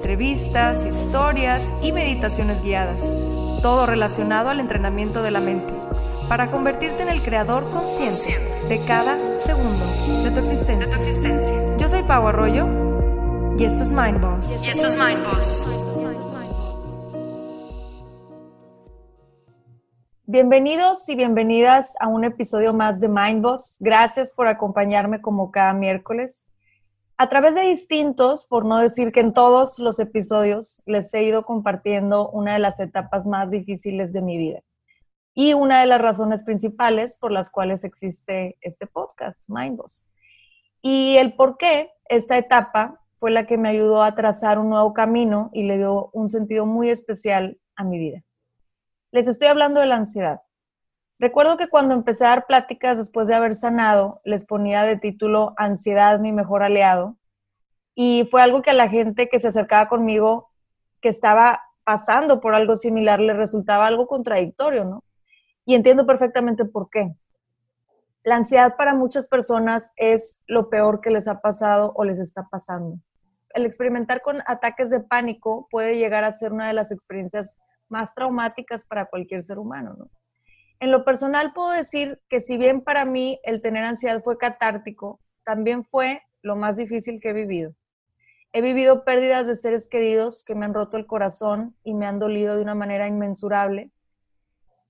entrevistas, historias y meditaciones guiadas, todo relacionado al entrenamiento de la mente, para convertirte en el creador consciente de cada segundo de tu existencia. De tu existencia. Yo soy Pau Arroyo y esto es Mind Boss. Y esto es Mind Boss. Bienvenidos y bienvenidas a un episodio más de Mind Boss. Gracias por acompañarme como cada miércoles a través de distintos, por no decir que en todos los episodios les he ido compartiendo una de las etapas más difíciles de mi vida y una de las razones principales por las cuales existe este podcast, Mindboss. Y el por qué esta etapa fue la que me ayudó a trazar un nuevo camino y le dio un sentido muy especial a mi vida. Les estoy hablando de la ansiedad. Recuerdo que cuando empecé a dar pláticas después de haber sanado, les ponía de título Ansiedad, mi mejor aliado. Y fue algo que a la gente que se acercaba conmigo, que estaba pasando por algo similar, le resultaba algo contradictorio, ¿no? Y entiendo perfectamente por qué. La ansiedad para muchas personas es lo peor que les ha pasado o les está pasando. El experimentar con ataques de pánico puede llegar a ser una de las experiencias más traumáticas para cualquier ser humano, ¿no? En lo personal puedo decir que si bien para mí el tener ansiedad fue catártico, también fue lo más difícil que he vivido. He vivido pérdidas de seres queridos que me han roto el corazón y me han dolido de una manera inmensurable.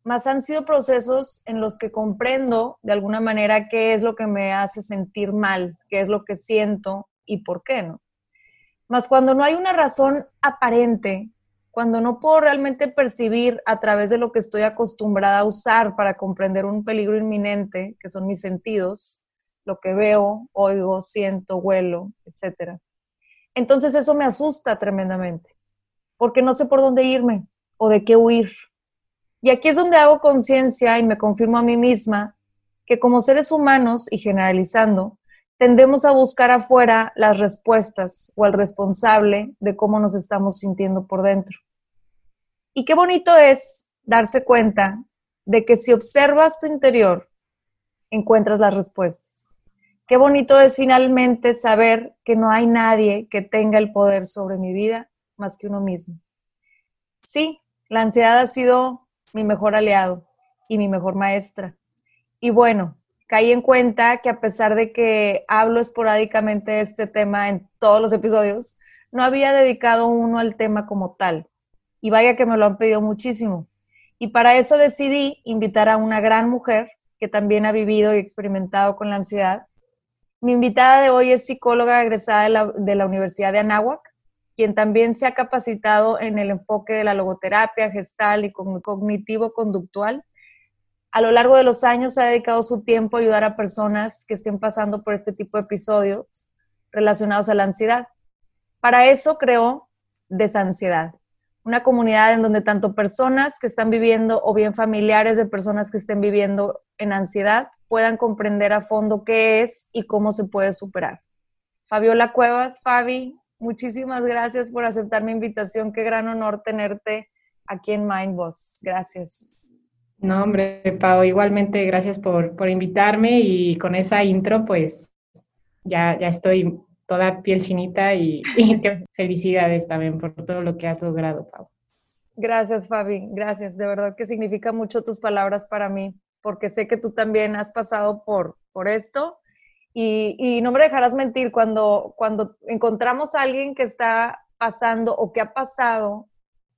Más han sido procesos en los que comprendo de alguna manera qué es lo que me hace sentir mal, qué es lo que siento y por qué no. Más cuando no hay una razón aparente cuando no puedo realmente percibir a través de lo que estoy acostumbrada a usar para comprender un peligro inminente, que son mis sentidos, lo que veo, oigo, siento, huelo, etc. Entonces eso me asusta tremendamente, porque no sé por dónde irme o de qué huir. Y aquí es donde hago conciencia y me confirmo a mí misma que como seres humanos y generalizando, tendemos a buscar afuera las respuestas o al responsable de cómo nos estamos sintiendo por dentro. Y qué bonito es darse cuenta de que si observas tu interior, encuentras las respuestas. Qué bonito es finalmente saber que no hay nadie que tenga el poder sobre mi vida más que uno mismo. Sí, la ansiedad ha sido mi mejor aliado y mi mejor maestra. Y bueno, caí en cuenta que a pesar de que hablo esporádicamente de este tema en todos los episodios, no había dedicado uno al tema como tal. Y vaya que me lo han pedido muchísimo. Y para eso decidí invitar a una gran mujer que también ha vivido y experimentado con la ansiedad. Mi invitada de hoy es psicóloga egresada de la, de la Universidad de Anáhuac, quien también se ha capacitado en el enfoque de la logoterapia gestal y cognitivo-conductual a lo largo de los años ha dedicado su tiempo a ayudar a personas que estén pasando por este tipo de episodios relacionados a la ansiedad. Para eso creó Desansiedad, una comunidad en donde tanto personas que están viviendo o bien familiares de personas que estén viviendo en ansiedad puedan comprender a fondo qué es y cómo se puede superar. Fabiola Cuevas, Fabi, muchísimas gracias por aceptar mi invitación. Qué gran honor tenerte aquí en Mindboss. Gracias. No, hombre, Pau, igualmente gracias por, por invitarme y con esa intro, pues ya, ya estoy toda piel chinita y, felicidades también por todo lo que has logrado, Pau. Gracias, Fabi, gracias. De verdad que significa mucho tus palabras para mí. porque sé que tú también has pasado por, por esto. Y, y, no me dejarás mentir, cuando, cuando encontramos a alguien que está pasando o que ha pasado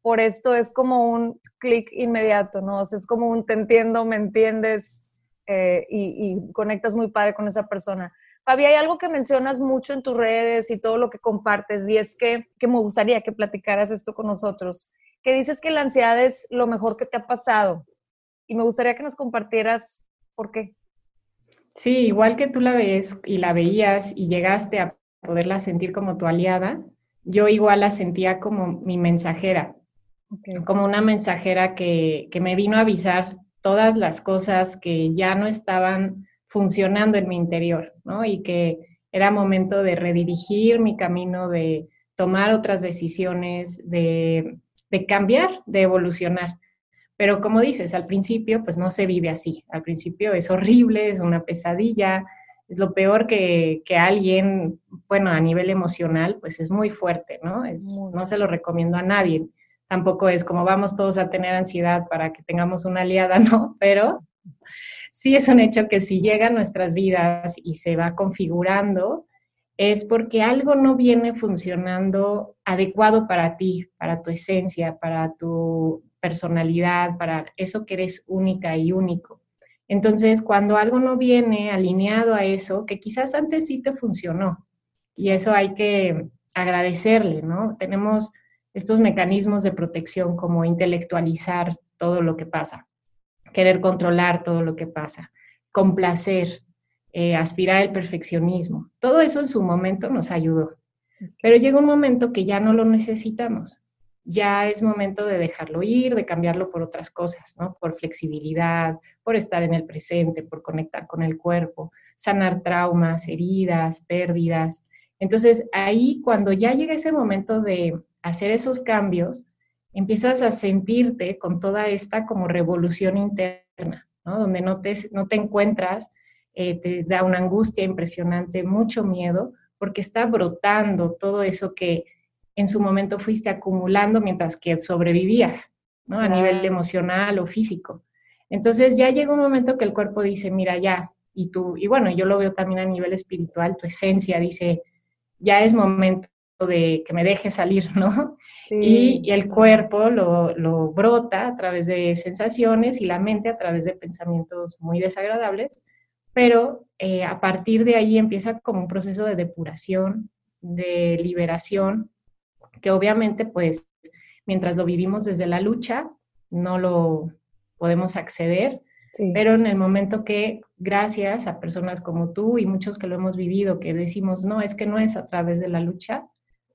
por esto, es como un clic inmediato, ¿no? O sea, es como un te entiendo, me entiendes eh, y, y, conectas muy padre con esa persona. Fabi, hay algo que mencionas mucho en tus redes y todo lo que compartes, y es que, que me gustaría que platicaras esto con nosotros, que dices que la ansiedad es lo mejor que te ha pasado, y me gustaría que nos compartieras por qué. Sí, igual que tú la ves y la veías y llegaste a poderla sentir como tu aliada, yo igual la sentía como mi mensajera, como una mensajera que, que me vino a avisar todas las cosas que ya no estaban funcionando en mi interior, ¿no? Y que era momento de redirigir mi camino, de tomar otras decisiones, de, de cambiar, de evolucionar. Pero como dices, al principio pues no se vive así. Al principio es horrible, es una pesadilla, es lo peor que, que alguien, bueno, a nivel emocional, pues es muy fuerte, ¿no? Es, no se lo recomiendo a nadie. Tampoco es como vamos todos a tener ansiedad para que tengamos una aliada, ¿no? Pero sí es un hecho que si llega a nuestras vidas y se va configurando, es porque algo no viene funcionando adecuado para ti, para tu esencia, para tu personalidad, para eso que eres única y único. Entonces, cuando algo no viene alineado a eso, que quizás antes sí te funcionó, y eso hay que agradecerle, ¿no? Tenemos estos mecanismos de protección como intelectualizar todo lo que pasa, querer controlar todo lo que pasa, complacer, eh, aspirar al perfeccionismo. Todo eso en su momento nos ayudó, pero llega un momento que ya no lo necesitamos ya es momento de dejarlo ir, de cambiarlo por otras cosas, ¿no? Por flexibilidad, por estar en el presente, por conectar con el cuerpo, sanar traumas, heridas, pérdidas. Entonces, ahí cuando ya llega ese momento de hacer esos cambios, empiezas a sentirte con toda esta como revolución interna, ¿no? Donde no te, no te encuentras, eh, te da una angustia impresionante, mucho miedo, porque está brotando todo eso que en su momento fuiste acumulando mientras que sobrevivías, ¿no? A nivel emocional o físico. Entonces ya llega un momento que el cuerpo dice, mira, ya, y tú, y bueno, yo lo veo también a nivel espiritual, tu esencia dice, ya es momento de que me deje salir, ¿no? Y, el cuerpo lo, lo, brota a través de sensaciones y la mente a través de pensamientos muy desagradables, pero eh, a partir de ahí empieza como un proceso de depuración, de liberación, que obviamente pues mientras lo vivimos desde la lucha, no lo podemos acceder, pero en el momento que gracias a personas como tú y muchos que lo hemos vivido, que decimos, no, es que no es a través de la lucha,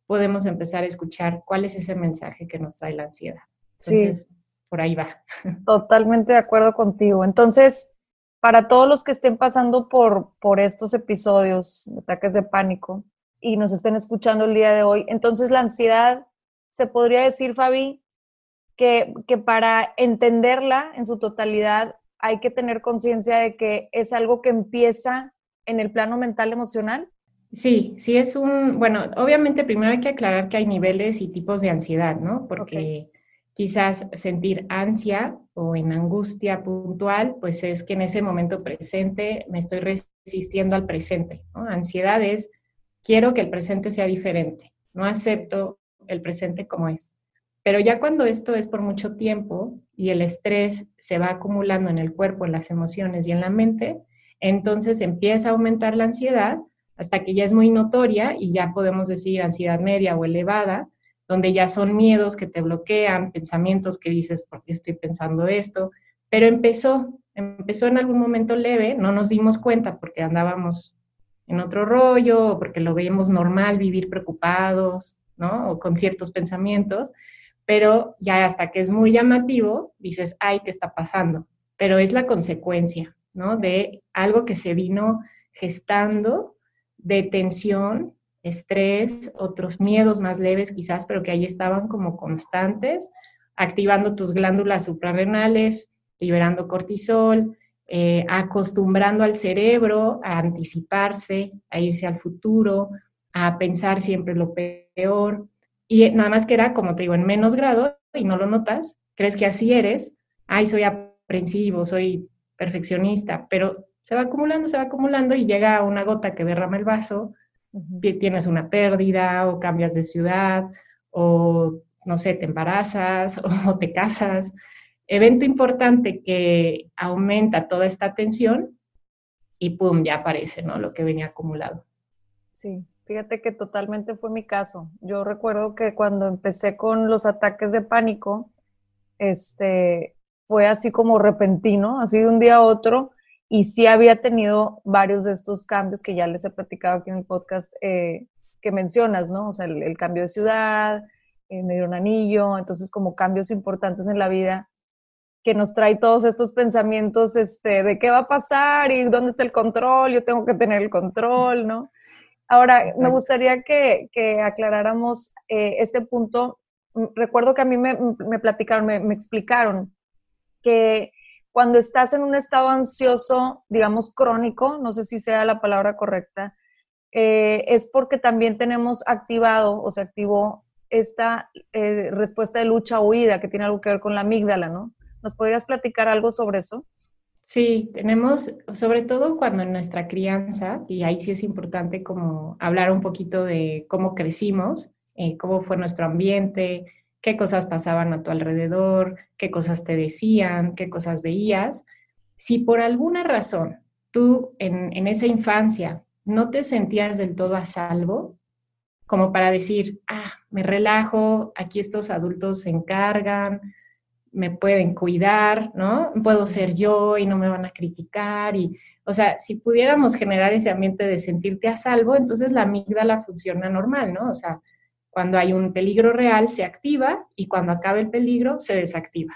podemos empezar a escuchar cuál es ese mensaje que nos trae la ansiedad. Entonces, por ahí va. Totalmente de acuerdo contigo. Entonces, para todos los que estén pasando por, por estos episodios, ataques de pánico, y nos estén escuchando el día de hoy. Entonces, la ansiedad, se podría decir, Fabi, que, que para entenderla en su totalidad hay que tener conciencia de que es algo que empieza en el plano mental emocional. Sí, sí es un, bueno, obviamente primero hay que aclarar que hay niveles y tipos de ansiedad, ¿no? Porque quizás sentir ansia o en angustia puntual, pues es que en ese momento presente me estoy resistiendo al presente, ¿no? Ansiedad es quiero que el presente sea diferente, no acepto el presente como es. Pero ya cuando esto es por mucho tiempo y el estrés se va acumulando en el cuerpo, en las emociones y en la mente, entonces empieza a aumentar la ansiedad hasta que ya es muy notoria y ya podemos decir ansiedad media o elevada, donde ya son miedos que te bloquean, pensamientos que dices, ¿por qué estoy pensando esto? Pero empezó, empezó en algún momento leve, no nos dimos cuenta porque andábamos en otro rollo, porque lo vemos normal vivir preocupados, ¿no? O con ciertos pensamientos, pero ya hasta que es muy llamativo, dices, ay, ¿qué está pasando? Pero es la consecuencia, ¿no? De algo que se vino gestando de tensión, estrés, otros miedos más leves quizás, pero que ahí estaban como constantes, activando tus glándulas suprarrenales, liberando cortisol, eh, acostumbrando al cerebro a anticiparse, a irse al futuro, a pensar siempre lo peor. Y nada más que era, como te digo, en menos grado y no lo notas, crees que así eres, ay, soy aprensivo, soy perfeccionista, pero se va acumulando, se va acumulando y llega una gota que derrama el vaso, tienes una pérdida o cambias de ciudad o, no sé, te embarazas o te casas. Evento importante que aumenta toda esta tensión y pum, ya aparece, ¿no? Lo que venía acumulado. Sí, fíjate que totalmente fue mi caso. Yo recuerdo que cuando empecé con los ataques de pánico, este, fue así como repentino, así de un día a otro, y sí había tenido varios de estos cambios que ya les he platicado aquí en el podcast eh, que mencionas, ¿no? O sea, el, cambio de ciudad, eh, me dio un anillo, entonces como cambios importantes en la vida que nos trae todos estos pensamientos este, de qué va a pasar y dónde está el control, yo tengo que tener el control, ¿no? Ahora, me gustaría que, que aclaráramos eh, este punto. Mm, recuerdo que a mí me, me platicaron, me, me, explicaron que cuando estás en un estado ansioso, digamos crónico, no sé si sea la palabra correcta, eh, es porque también tenemos activado o se activó esta eh, respuesta de lucha-huida que tiene algo que ver con la amígdala, ¿no? ¿Nos podrías platicar algo sobre eso? Sí, tenemos, sobre todo cuando en nuestra crianza, y ahí sí es importante como hablar un poquito de cómo crecimos, eh, cómo fue nuestro ambiente, qué cosas pasaban a tu alrededor, qué cosas te decían, qué cosas veías. Si por alguna razón tú en, en esa infancia no te sentías del todo a salvo, como para decir, ah, me relajo, aquí estos adultos se encargan, me pueden cuidar, ¿no? Puedo ser yo y no me van a criticar y, o sea, si pudiéramos generar ese ambiente de sentirte a salvo, entonces la amígdala funciona normal, ¿no? O sea, cuando hay un peligro real se activa y cuando acaba el peligro se desactiva.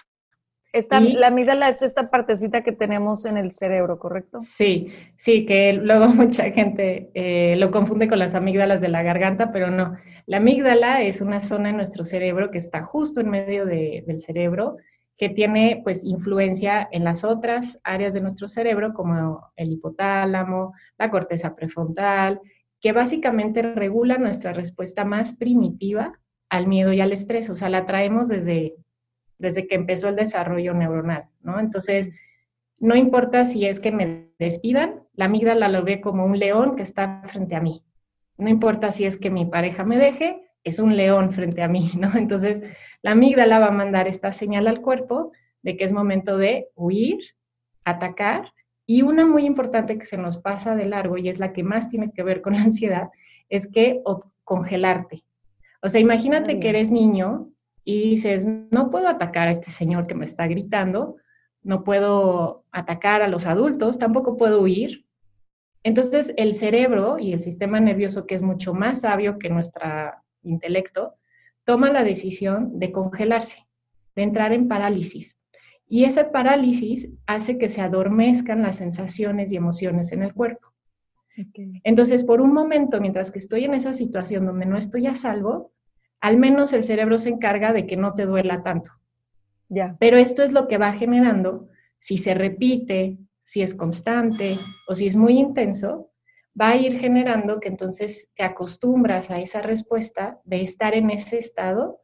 Esta, la amígdala es esta partecita que tenemos en el cerebro, ¿correcto? Sí, sí, que luego mucha gente eh, lo confunde con las amígdalas de la garganta, pero no. La amígdala es una zona en nuestro cerebro que está justo en medio del cerebro que tiene pues influencia en las otras áreas de nuestro cerebro como el hipotálamo, la corteza prefrontal, que básicamente regula nuestra respuesta más primitiva al miedo y al estrés, o sea, la traemos desde, desde que empezó el desarrollo neuronal, ¿no? Entonces, no importa si es que me despidan, la amígdala lo ve como un león que está frente a mí. No importa si es que mi pareja me deje, es un león frente a mí, ¿no? Entonces, la amígdala va a mandar esta señal al cuerpo de que es momento de huir, atacar, y una muy importante que se nos pasa de largo y es la que más tiene que ver con la ansiedad, es que congelarte. O sea, imagínate que eres niño y dices, no puedo atacar a este señor que me está gritando, no puedo atacar a los adultos, tampoco puedo huir. Entonces, el cerebro y el sistema nervioso, que es mucho más sabio que nuestro intelecto, toma la decisión de congelarse, de entrar en parálisis. Y esa parálisis hace que se adormezcan las sensaciones y emociones en el cuerpo. Entonces, por un momento, mientras que estoy en esa situación donde no estoy a salvo, al menos el cerebro se encarga de que no te duela tanto. Ya. Pero esto es lo que va generando, si se repite, si es constante o si es muy intenso, va a ir generando que entonces te acostumbras a esa respuesta de estar en ese estado,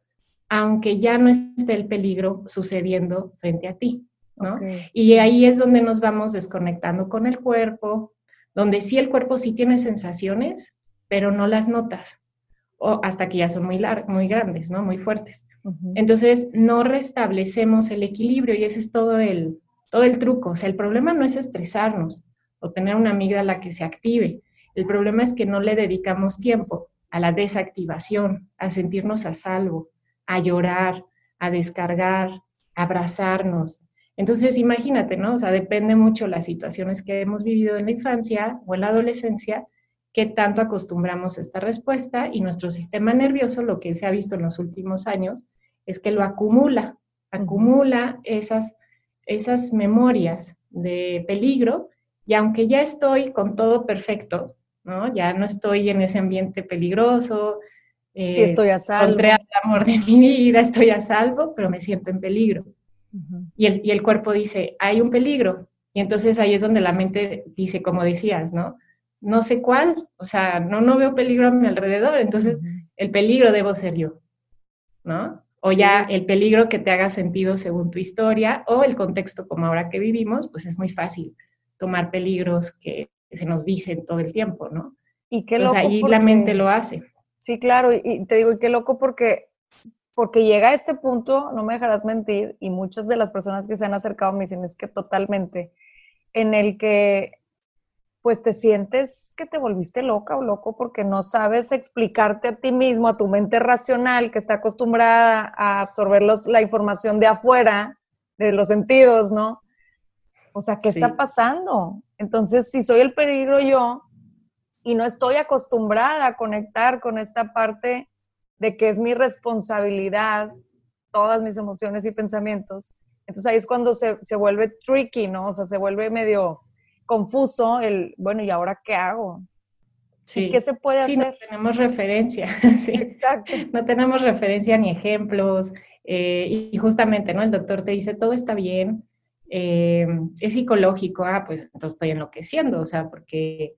aunque ya no esté el peligro sucediendo frente a ti, ¿no? Y ahí es donde nos vamos desconectando con el cuerpo, donde sí el cuerpo sí tiene sensaciones, pero no las notas, o hasta que ya son muy, muy grandes, ¿no? Muy fuertes. Entonces, no restablecemos el equilibrio y ese es todo el, todo el truco. O sea, el problema no es estresarnos, o tener una amígdala que se active. El problema es que no le dedicamos tiempo a la desactivación, a sentirnos a salvo, a llorar, a descargar, a abrazarnos. Entonces, imagínate, ¿no? O sea, depende mucho las situaciones que hemos vivido en la infancia o en la adolescencia, qué tanto acostumbramos esta respuesta y nuestro sistema nervioso, lo que se ha visto en los últimos años, es que lo acumula, acumula esas, esas memorias de peligro y aunque ya estoy con todo perfecto, ¿no? Ya no estoy en ese ambiente peligroso. Eh, sí, estoy a salvo. Encontré al amor de mi vida, estoy a salvo, pero me siento en peligro. y, el, y el cuerpo dice, hay un peligro. Y entonces ahí es donde la mente dice, como decías, ¿no? No sé cuál, o sea, no, no veo peligro a mi alrededor, entonces el peligro debo ser yo, ¿no? O ya el peligro que te haga sentido según tu historia o el contexto como ahora que vivimos, pues es muy fácil tomar peligros que se nos dicen todo el tiempo, ¿no? Y qué Entonces ahí la mente lo hace. Sí, claro, y te digo, y qué loco porque, porque llega a este punto, no me dejarás mentir, y muchas de las personas que se han acercado me dicen, es que totalmente, en el que pues te sientes que te volviste loca o loco porque no sabes explicarte a ti mismo, a tu mente racional que está acostumbrada a absorber la información de afuera, de los sentidos, ¿no? O sea, ¿qué está pasando? Entonces, si soy el peligro yo y no estoy acostumbrada a conectar con esta parte de que es mi responsabilidad, todas mis emociones y pensamientos, entonces ahí es cuando se, se vuelve tricky, ¿no? O sea, se vuelve medio confuso el, bueno, ¿y ahora qué hago? Sí. ¿Qué se puede hacer? no tenemos referencia. Exacto. No tenemos referencia ni ejemplos. Eh, y justamente, ¿no? El doctor te dice, todo está bien, eh, es psicológico, ah, pues entonces estoy enloqueciendo, o sea, porque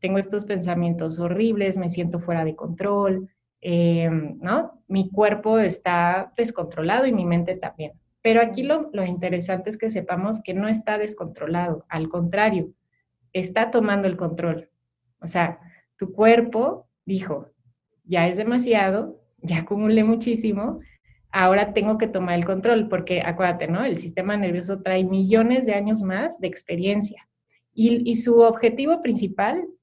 tengo estos pensamientos horribles, me siento fuera de control, eh, ¿no? Mi cuerpo está descontrolado y mi mente también. Pero aquí lo, lo interesante es que sepamos que no está descontrolado, al contrario, está tomando el control. O sea, tu cuerpo dijo, ya es demasiado, ya acumulé muchísimo, ahora tengo que tomar el control, porque acuérdate, ¿no? El sistema nervioso trae millones de años más de experiencia y, y su objetivo principal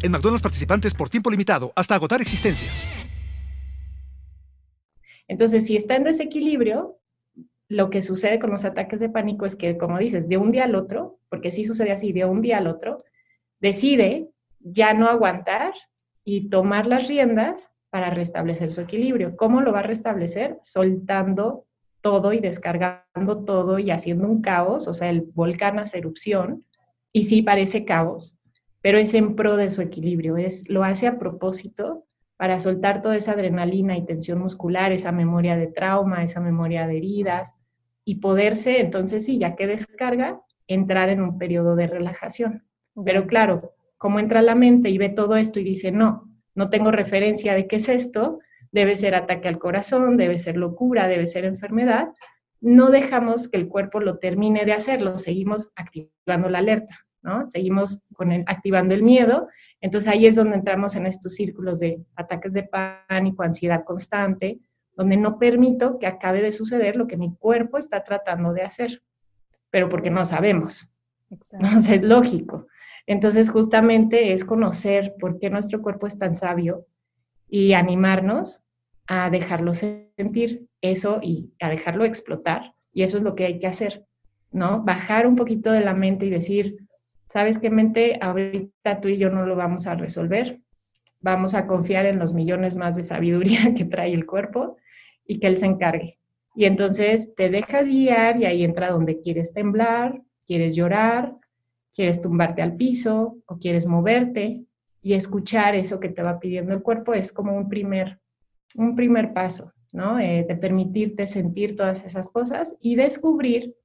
En McDonald's participantes por tiempo limitado hasta agotar existencias. Entonces, si está en desequilibrio, lo que sucede con los ataques de pánico es que, como dices, de un día al otro, porque sí sucede así, de un día al otro, decide ya no aguantar y tomar las riendas para restablecer su equilibrio. ¿Cómo lo va a restablecer? Soltando todo y descargando todo y haciendo un caos, o sea, el volcán hace erupción, y sí parece caos, pero es en pro de su equilibrio, es, lo hace a propósito para soltar toda esa adrenalina y tensión muscular, esa memoria de trauma, esa memoria de heridas, y poderse, entonces sí, ya que descarga, entrar en un periodo de relajación. Pero claro, como entra la mente y ve todo esto y dice, no, no tengo referencia de qué es esto, debe ser ataque al corazón, debe ser locura, debe ser enfermedad, no dejamos que el cuerpo lo termine de hacerlo, seguimos activando la alerta, ¿no? Seguimos con activando el miedo, entonces ahí es donde entramos en estos círculos de ataques de pánico, ansiedad constante, donde no permito que acabe de suceder lo que mi cuerpo está tratando de hacer, pero porque no sabemos. Entonces es lógico. Entonces justamente es conocer por qué nuestro cuerpo es tan sabio y animarnos a dejarlo sentir eso y a dejarlo explotar. Y eso es lo que hay que hacer, ¿no? Bajar un poquito de la mente y decir, ¿sabes qué mente? Ahorita tú y yo no lo vamos a resolver. Vamos a confiar en los millones más de sabiduría que trae el cuerpo y que él se encargue. Y entonces te dejas guiar y ahí entra donde quieres temblar, quieres llorar, quieres tumbarte al piso o quieres moverte y escuchar eso que te va pidiendo el cuerpo es como un primer, un primer paso, ¿no? Eh, de permitirte sentir todas esas cosas y descubrir,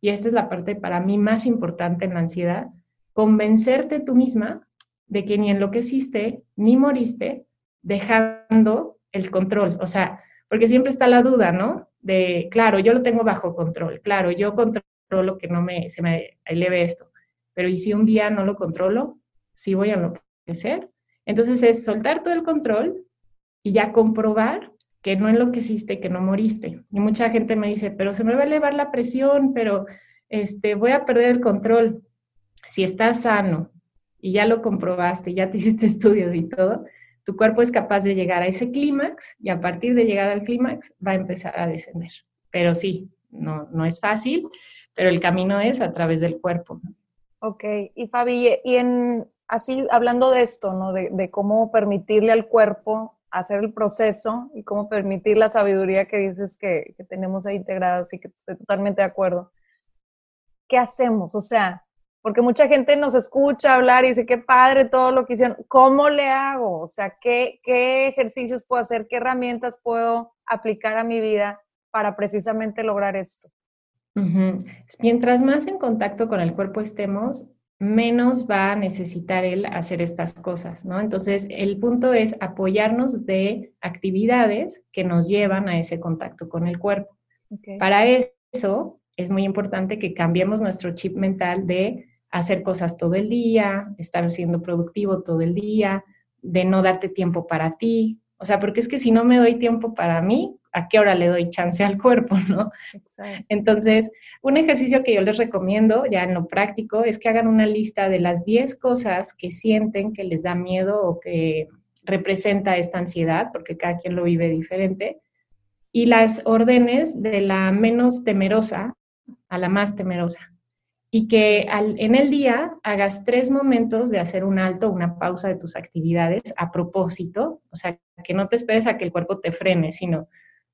y esta es la parte para mí más importante en la ansiedad, convencerte tú misma de que ni enloqueciste ni moriste dejando el control. O sea, porque siempre está la duda, ¿no? De, claro, yo lo tengo bajo control, claro, yo controlo que no me, se me eleve esto, pero ¿y si un día no lo controlo? ¿Sí voy a enloquecer? Entonces es soltar todo el control y ya comprobar que no enloqueciste, que no moriste. Y mucha gente me dice, pero se me va a elevar la presión, pero este, voy a perder el control. Si estás sano y ya lo comprobaste, ya te hiciste estudios y todo, tu cuerpo es capaz de llegar a ese clímax y a partir de llegar al clímax va a empezar a descender. Pero sí, no, no es fácil, pero el camino es a través del cuerpo. Ok, y Fabi, y en, así hablando de esto, ¿no? De, cómo permitirle al cuerpo hacer el proceso y cómo permitir la sabiduría que dices que, que tenemos ahí integrada, así que estoy totalmente de acuerdo. ¿qué hacemos? O sea, porque mucha gente nos escucha hablar y dice, qué padre todo lo que hicieron. ¿Cómo le hago? O sea, ¿qué, qué ejercicios puedo hacer? ¿Qué herramientas puedo aplicar a mi vida para precisamente lograr esto? Mientras más en contacto con el cuerpo estemos, menos va a necesitar él hacer estas cosas, ¿no? Entonces, el punto es apoyarnos de actividades que nos llevan a ese contacto con el cuerpo. Para eso es muy importante que cambiemos nuestro chip mental de hacer cosas todo el día, estar siendo productivo todo el día, de no darte tiempo para ti. O sea, porque es que si no me doy tiempo para mí, ¿a qué hora le doy chance al cuerpo, no? Entonces, un ejercicio que yo les recomiendo ya en lo práctico es que hagan una lista de las 10 cosas que sienten que les da miedo o que representa esta ansiedad, porque cada quien lo vive diferente, y las órdenes de la menos temerosa a la más temerosa y que en el día hagas tres momentos de hacer un alto, una pausa de tus actividades a propósito, o sea, que no te esperes a que el cuerpo te frene, sino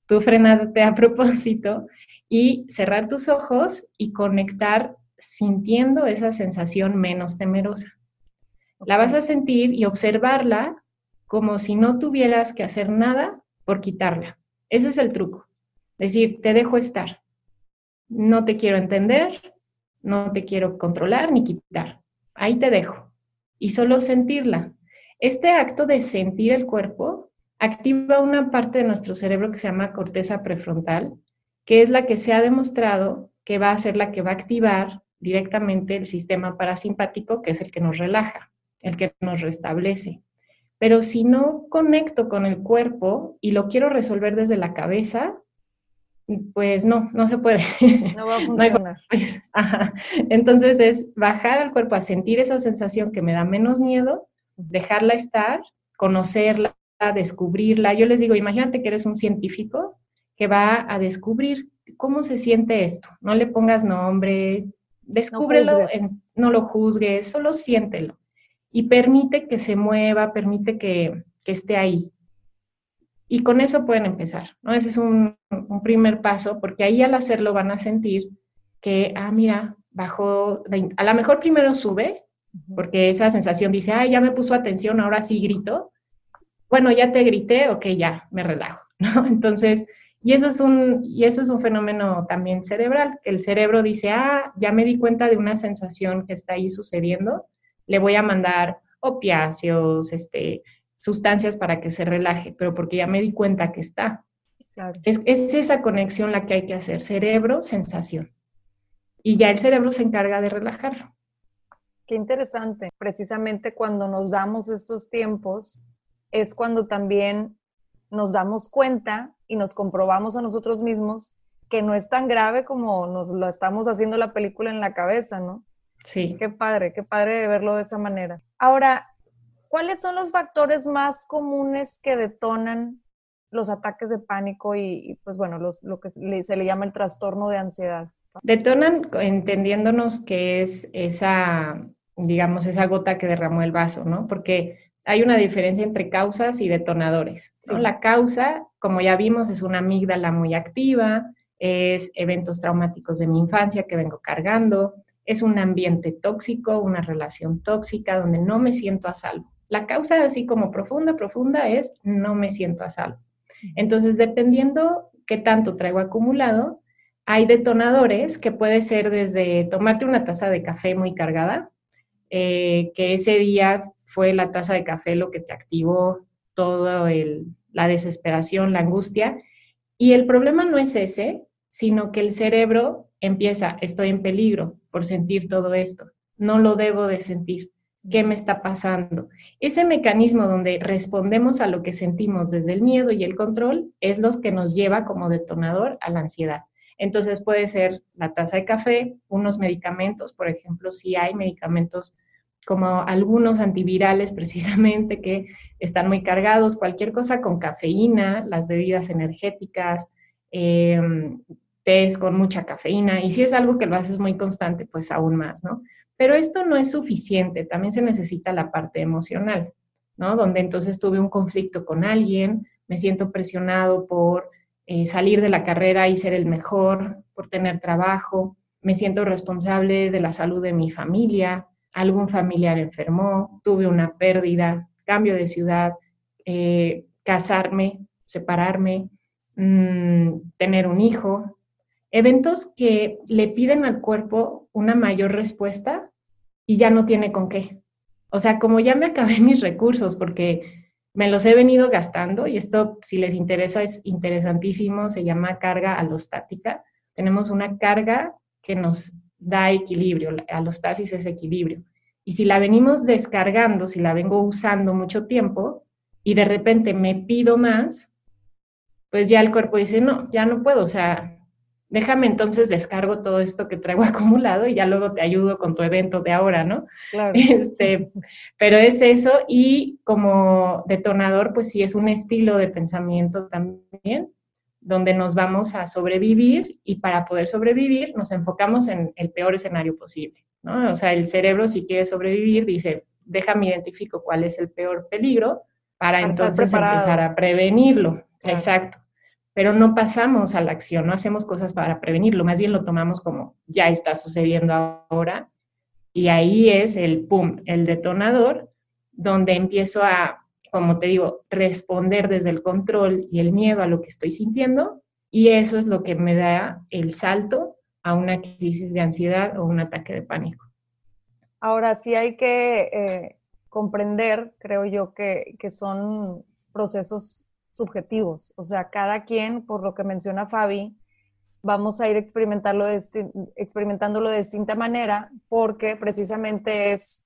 tú frenarte a propósito y cerrar tus ojos y conectar sintiendo esa sensación menos temerosa. La vas a sentir y observarla como si no tuvieras que hacer nada por quitarla. Ese es el truco. Decir, te dejo estar. No te quiero entender, no te quiero controlar ni quitar. Ahí te dejo. Y solo sentirla. Este acto de sentir el cuerpo activa una parte de nuestro cerebro que se llama corteza prefrontal, que es la que se ha demostrado que va a ser la que va a activar directamente el sistema parasimpático, que es el que nos relaja, el que nos restablece. Pero si no conecto con el cuerpo y lo quiero resolver desde la cabeza, pues no, no se puede. No va a funcionar. Entonces es bajar al cuerpo a sentir esa sensación que me da menos miedo, dejarla estar, conocerla, descubrirla. Yo les digo, imagínate que eres un científico que va a descubrir cómo se siente esto. No le pongas nombre, descúbrelo, no, lo juzgues, solo siéntelo. Y permite que se mueva, permite que, que esté ahí. Y con eso pueden empezar, ¿no? Ese es un, primer paso, porque ahí al hacerlo van a sentir que, ah, mira, bajó, a lo mejor primero sube, porque esa sensación dice, ah, ya me puso atención, ahora sí grito. Bueno, ya te grité, ok, ya, me relajo, ¿no? Entonces, y eso es un, y eso es un fenómeno también cerebral, que el cerebro dice, ah, ya me di cuenta de una sensación que está ahí sucediendo, le voy a mandar opiáceos, este, sustancias para que se relaje, pero porque ya me di cuenta que está. Es, esa conexión la que hay que hacer, cerebro-sensación. Y ya el cerebro se encarga de relajarlo. Qué interesante. Precisamente cuando nos damos estos tiempos es cuando también nos damos cuenta y nos comprobamos a nosotros mismos que no es tan grave como nos lo estamos haciendo la película en la cabeza, ¿no? Sí. Qué padre, qué padre verlo de esa manera. Ahora, ¿cuáles son los factores más comunes que detonan los ataques de pánico y, pues bueno, lo que se le llama el trastorno de ansiedad? Detonan entendiéndonos que es esa, digamos, esa gota que derramó el vaso, ¿no? Porque hay una diferencia entre causas y detonadores. La causa, como ya vimos, es una amígdala muy activa, es eventos traumáticos de mi infancia que vengo cargando, es un ambiente tóxico, una relación tóxica donde no me siento a salvo. La causa así como profunda, profunda es no me siento a salvo. Entonces, dependiendo qué tanto traigo acumulado, hay detonadores que puede ser desde tomarte una taza de café muy cargada, eh, que ese día fue la taza de café lo que te activó toda la desesperación, la angustia. Y el problema no es ese, sino que el cerebro empieza, estoy en peligro por sentir todo esto, no lo debo de sentir qué me está pasando. Ese mecanismo donde respondemos a lo que sentimos desde el miedo y el control es lo que nos lleva como detonador a la ansiedad. Entonces puede ser la taza de café, unos medicamentos, por ejemplo, si hay medicamentos como algunos antivirales precisamente que están muy cargados, cualquier cosa con cafeína, las bebidas energéticas, eh, tés con mucha cafeína, y si es algo que lo haces muy constante, pues aún más, ¿no? Pero esto no es suficiente, también se necesita la parte emocional, ¿no? Donde entonces tuve un conflicto con alguien, me siento presionado por eh, salir de la carrera y ser el mejor, por tener trabajo, me siento responsable de la salud de mi familia, algún familiar enfermó, tuve una pérdida, cambio de ciudad, eh, casarme, separarme, mm, tener un hijo. Eventos que le piden al cuerpo una mayor respuesta y ya no tiene con qué. O sea, como ya me acabé mis recursos porque me los he venido gastando y esto, si les interesa, es interesantísimo, se llama carga alostática. Tenemos una carga que nos da equilibrio, alostasis es equilibrio. Y si la venimos descargando, si la vengo usando mucho tiempo y de repente me pido más, pues ya el cuerpo dice, no, ya no puedo, o sea, déjame entonces descargo todo esto que traigo acumulado y ya luego te ayudo con tu evento de ahora, ¿no? Claro. Este, pero es eso y como detonador, pues sí es un estilo de pensamiento también, donde nos vamos a sobrevivir y para poder sobrevivir nos enfocamos en el peor escenario posible, ¿no? O sea, el cerebro si quiere sobrevivir dice, déjame identifico cuál es el peor peligro para, entonces empezar a prevenirlo. Exacto pero no pasamos a la acción, no hacemos cosas para prevenirlo, más bien lo tomamos como ya está sucediendo ahora y ahí es el pum, el detonador, donde empiezo a, como te digo, responder desde el control y el miedo a lo que estoy sintiendo y eso es lo que me da el salto a una crisis de ansiedad o un ataque de pánico. Ahora sí hay que eh, comprender, creo yo, que, que son procesos subjetivos. O sea, cada quien, por lo que menciona Fabi, vamos a ir experimentarlo de, experimentándolo de distinta manera porque precisamente es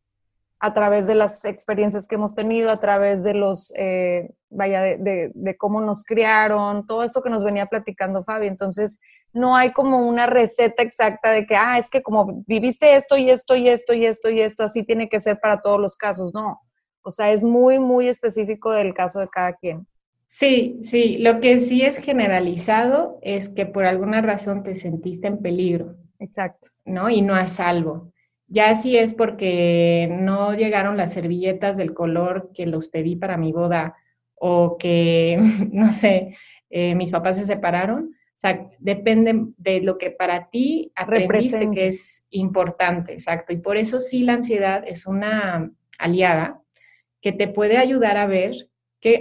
a través de las experiencias que hemos tenido, a través de los, eh, vaya, de, de, cómo nos criaron, todo esto que nos venía platicando Fabi. Entonces, no hay como una receta exacta de que, ah, es que como viviste esto y esto y esto y esto y esto, así tiene que ser para todos los casos. No. O sea, es muy, muy específico del caso de cada quien. Sí, sí, lo que sí es generalizado es que por alguna razón te sentiste en peligro. Exacto. ¿No? Y no a salvo. Ya sí es porque no llegaron las servilletas del color que los pedí para mi boda o que, no sé, eh, mis papás se separaron. O sea, depende de lo que para ti aprendiste que es importante, exacto. Y por eso sí la ansiedad es una aliada que te puede ayudar a ver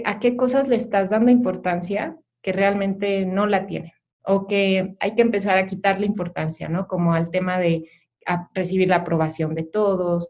a qué cosas le estás dando importancia que realmente no la tiene o que hay que empezar a quitarle importancia, ¿no? Como al tema de recibir la aprobación de todos,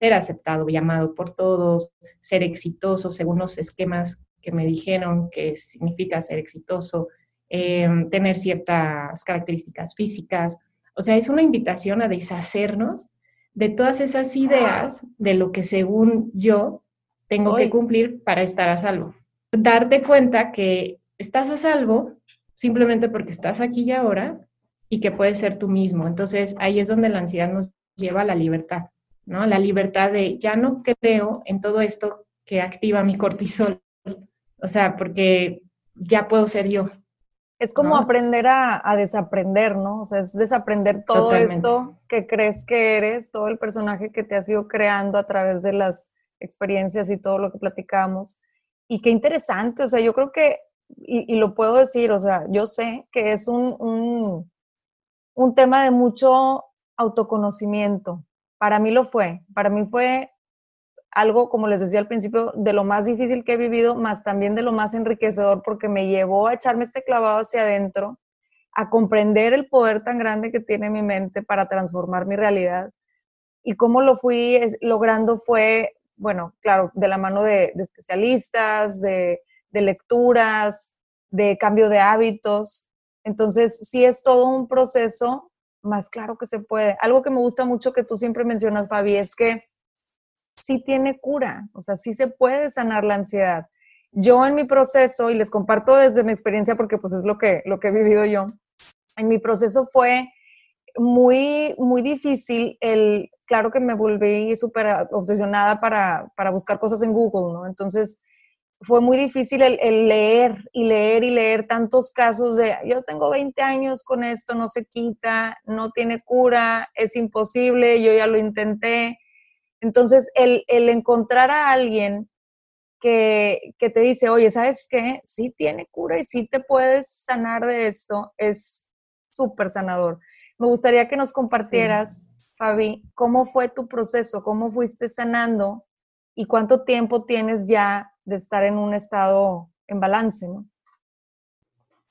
ser aceptado, llamado por todos, ser exitoso según los esquemas que me dijeron que significa ser exitoso, em, tener ciertas características físicas. O sea, es una invitación a deshacernos de todas esas ideas de lo que según yo tengo que cumplir para estar a salvo. Darte cuenta que estás a salvo simplemente porque estás aquí y ahora y que puedes ser tú mismo. Entonces ahí es donde la ansiedad nos lleva a la libertad, ¿no? La libertad de ya no creo en todo esto que activa mi cortisol. O sea, porque ya puedo ser yo. Es como aprender a, desaprender, ¿no? O sea, es desaprender todo esto que crees que eres, todo el personaje que te has ido creando a través de las experiencias y todo lo que platicamos. Y qué interesante, o sea, yo creo que, y, lo puedo decir, o sea, yo sé que es un, un, un tema de mucho autoconocimiento. Para mí lo fue, para mí fue algo, como les decía al principio, de lo más difícil que he vivido, más también de lo más enriquecedor, porque me llevó a echarme este clavado hacia adentro, a comprender el poder tan grande que tiene mi mente para transformar mi realidad. Y cómo lo fui logrando fue bueno, claro, de la mano de, especialistas, de, lecturas, de cambio de hábitos. Entonces, sí es todo un proceso, más claro que se puede. Algo que me gusta mucho que tú siempre mencionas, Fabi, es que sí tiene cura, o sea, sí se puede sanar la ansiedad. Yo en mi proceso, y les comparto desde mi experiencia porque pues es lo que, lo que he vivido yo, en mi proceso fue muy, muy difícil el, claro que me volví súper obsesionada para, buscar cosas en Google, ¿no? Entonces, fue muy difícil el, leer y leer y leer tantos casos de, yo tengo 20 años con esto, no se quita, no tiene cura, es imposible, yo ya lo intenté. Entonces, el, encontrar a alguien que, que, te dice, oye, ¿sabes qué? Sí tiene cura y sí te puedes sanar de esto, es súper sanador. Me gustaría que nos compartieras, Fabi, cómo fue tu proceso, cómo fuiste sanando y cuánto tiempo tienes ya de estar en un estado en balance, ¿no?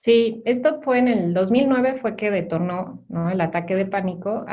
Sí, esto fue en el 2009, fue que detonó ¿no? el ataque de pánico,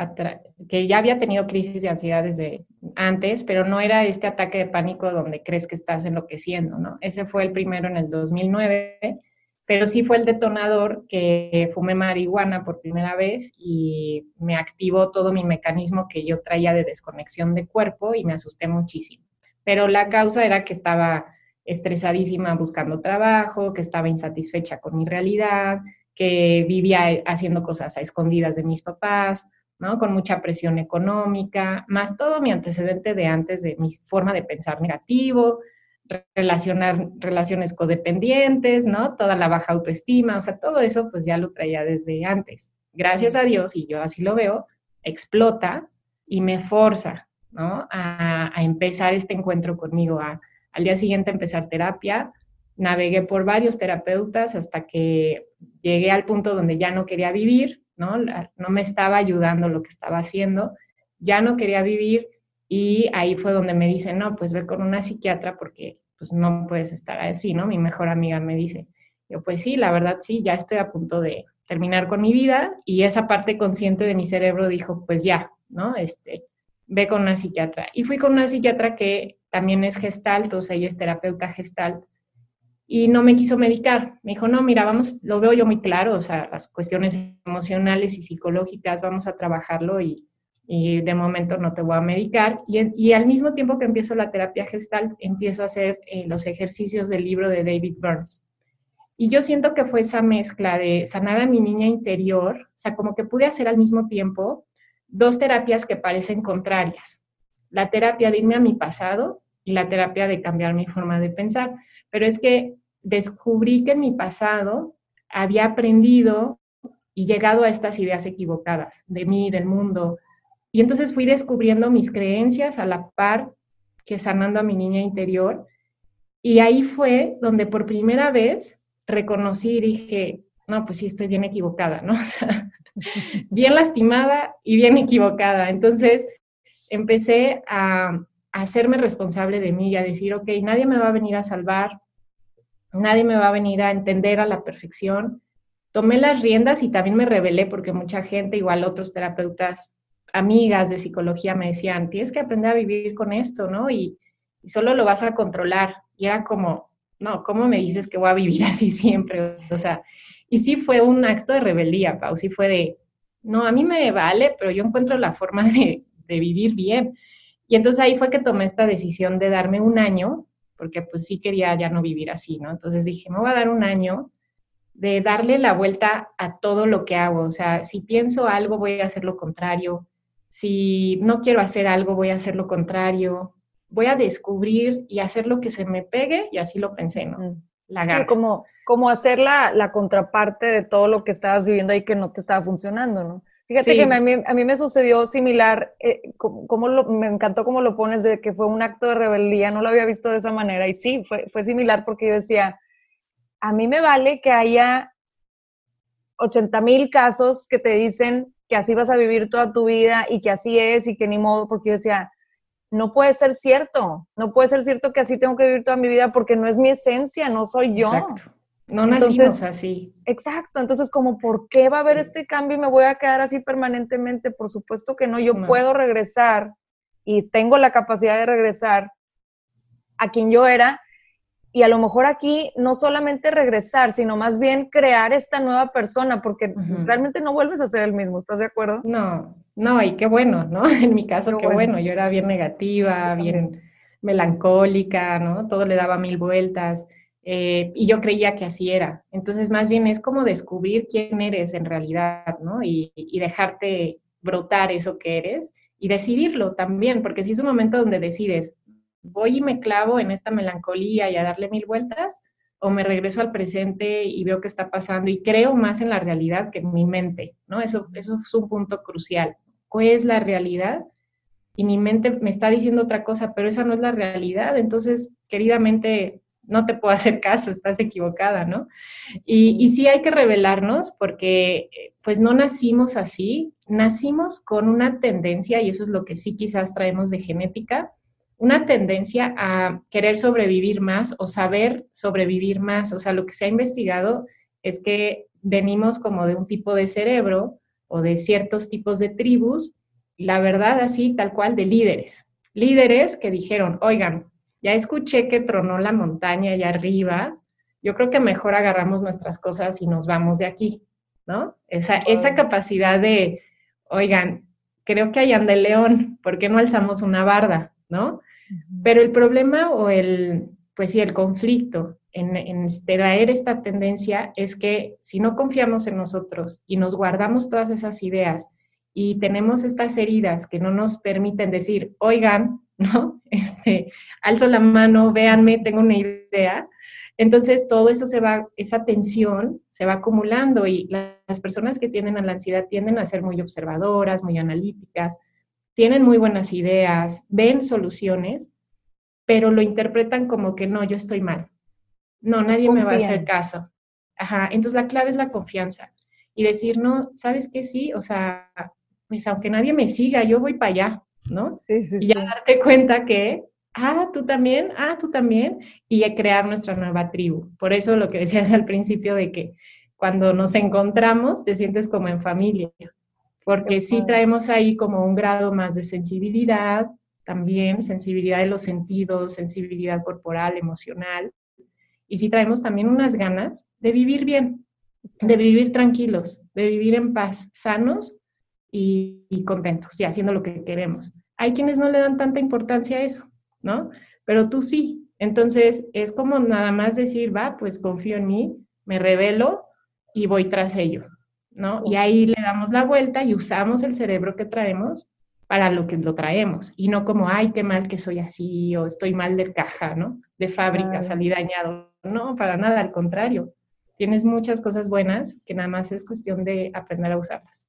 que ya había tenido crisis de ansiedad desde antes, pero no era este ataque de pánico donde crees que estás enloqueciendo, ¿no? Ese fue el primero en el 2009, pero sí fue el detonador que fumé marihuana por primera vez y me activó todo mi mecanismo que yo traía de desconexión de cuerpo y me asusté muchísimo. Pero la causa era que estaba estresadísima buscando trabajo, que estaba insatisfecha con mi realidad, que vivía haciendo cosas a escondidas de mis papás, ¿no? Con mucha presión económica, más todo mi antecedente de antes de mi forma de pensar negativo, relacionar relaciones codependientes, ¿no? Toda la baja autoestima, o sea, todo eso pues ya lo traía desde antes. Gracias a Dios, y yo así lo veo, explota y me forza, ¿no? A, empezar este encuentro conmigo, a, al día siguiente empezar terapia, navegué por varios terapeutas hasta que llegué al punto donde ya no quería vivir, ¿no? No me estaba ayudando lo que estaba haciendo, ya no quería vivir y ahí fue donde me dicen, no, pues ve con una psiquiatra porque pues no puedes estar así, ¿no? Mi mejor amiga me dice, yo pues sí, la verdad sí, ya estoy a punto de terminar con mi vida y esa parte consciente de mi cerebro dijo, pues ya, ¿no? Este, ve con una psiquiatra. Y fui con una psiquiatra que también es gestalt, o sea, ella es terapeuta gestalt, y no me quiso medicar. Me dijo, no, mira, vamos, lo veo yo muy claro, o sea, las cuestiones emocionales y psicológicas, vamos a trabajarlo y, de momento no te voy a medicar. Y, al mismo tiempo que empiezo la terapia gestalt, empiezo a hacer eh, los ejercicios del libro de David Burns. Y yo siento que fue esa mezcla de sanar a mi niña interior, o sea, como que pude hacer al mismo tiempo dos terapias que parecen contrarias. La terapia de irme a mi pasado y la terapia de cambiar mi forma de pensar. Pero es que descubrí que en mi pasado había aprendido y llegado a estas ideas equivocadas de mí, del mundo. Y entonces fui descubriendo mis creencias a la par que sanando a mi niña interior. Y ahí fue donde por primera vez reconocí y dije, no, pues sí, estoy bien equivocada, ¿no? Bien lastimada y bien equivocada. Entonces empecé a, hacerme responsable de mí y a decir, ok, nadie me va a venir a salvar, nadie me va a venir a entender a la perfección. Tomé las riendas y también me rebelé porque mucha gente, igual otros terapeutas, amigas de psicología me decían, tienes que aprender a vivir con esto, ¿no? Y, solo lo vas a controlar. Y era como, no, ¿cómo me dices que voy a vivir así siempre? O sea, y sí fue un acto de rebeldía, Pau, sí fue de, no, a mí me vale, pero yo encuentro la forma de, vivir bien. Y entonces ahí fue que tomé esta decisión de darme un año, porque pues sí quería ya no vivir así, ¿no? Entonces dije, me voy a dar un año de darle la vuelta a todo lo que hago. O sea, si pienso algo, voy a hacer lo contrario. Si no quiero hacer algo, voy a hacer lo contrario. Voy a descubrir y hacer lo que se me pegue, y así lo pensé, ¿no? La Sí, como, como hacer la, contraparte de todo lo que estabas viviendo ahí que no te estaba funcionando, ¿no? Fíjate que a mí, a mí, me sucedió similar, eh, como, me encantó cómo lo pones de que fue un acto de rebeldía, no lo había visto de esa manera y sí, fue, fue similar porque yo decía, a mí me vale que haya 80 mil casos que te dicen que así vas a vivir toda tu vida y que así es y que ni modo, porque yo decía, no puede ser cierto, no puede ser cierto que así tengo que vivir toda mi vida porque no es mi esencia, no soy yo. Exacto. No nacimos así. Exacto, entonces como, ¿por qué va a haber este cambio y me voy a quedar así permanentemente? Por supuesto que no, yo puedo regresar y tengo la capacidad de regresar a quien yo era y a lo mejor aquí no solamente regresar, sino más bien crear esta nueva persona, porque realmente no vuelves a ser el mismo, ¿estás de acuerdo? No, no, y qué bueno, ¿no? En mi caso, qué, bueno. yo era bien negativa, bien melancólica, ¿no? Todo le daba mil vueltas. Eh, y yo creía que así era. Entonces, más bien es como descubrir quién eres en realidad, ¿no? Y, y, dejarte brotar eso que eres y decidirlo también, porque si es un momento donde decides, voy y me clavo en esta melancolía y a darle mil vueltas, o me regreso al presente y veo qué está pasando y creo más en la realidad que en mi mente, ¿no? Eso, eso es un punto crucial. ¿Cuál es la realidad? Y mi mente me está diciendo otra cosa, pero esa no es la realidad. Entonces, queridamente, no te puedo hacer caso, estás equivocada, ¿no? Y, y sí hay que revelarnos porque pues no nacimos así, nacimos con una tendencia, y eso es lo que sí quizás traemos de genética, una tendencia a querer sobrevivir más o saber sobrevivir más. O sea, lo que se ha investigado es que venimos como de un tipo de cerebro o de ciertos tipos de tribus, la verdad así, tal cual, de líderes. Líderes que dijeron, oigan, ya escuché que tronó la montaña allá arriba, yo creo que mejor agarramos nuestras cosas y nos vamos de aquí, ¿no? Esa, esa capacidad de, oigan, creo que hay ande león, ¿por qué no alzamos una barda, ¿no? Pero el problema o el, pues sí, el conflicto en, en traer esta tendencia es que si no confiamos en nosotros y nos guardamos todas esas ideas y tenemos estas heridas que no nos permiten decir, oigan, ¿no? Este, alzo la mano, véanme, tengo una idea. Entonces, todo eso se va, esa tensión se va acumulando y las personas que tienen a la ansiedad tienden a ser muy observadoras, muy analíticas, tienen muy buenas ideas, ven soluciones, pero lo interpretan como que no, yo estoy mal. No, nadie me va a hacer caso. Ajá, entonces la clave es la confianza y decir, no, ¿sabes qué? Sí, o sea, pues aunque nadie me siga, yo voy para allá, ¿no? Sí, sí, y ya darte cuenta que, ah, tú también, ah, tú también, y crear nuestra nueva tribu. Por eso lo que decías al principio de que cuando nos encontramos te sientes como en familia, porque sí traemos ahí como un grado más de sensibilidad, también sensibilidad de los sentidos, sensibilidad corporal, emocional, y sí traemos también unas ganas de vivir bien, de vivir tranquilos, de vivir en paz, sanos y, contentos, y haciendo lo que queremos. Hay quienes no le dan tanta importancia a eso, ¿no? Pero tú sí. Entonces es como nada más decir, va, pues confío en mí, me revelo y voy tras ello. ¿No? Y ahí le damos la vuelta y usamos el cerebro que traemos para lo que lo traemos y no como, ay, qué mal que soy así o estoy mal de caja, ¿no? De fábrica, salí dañado. No, para nada, al contrario. Tienes muchas cosas buenas que nada más es cuestión de aprender a usarlas.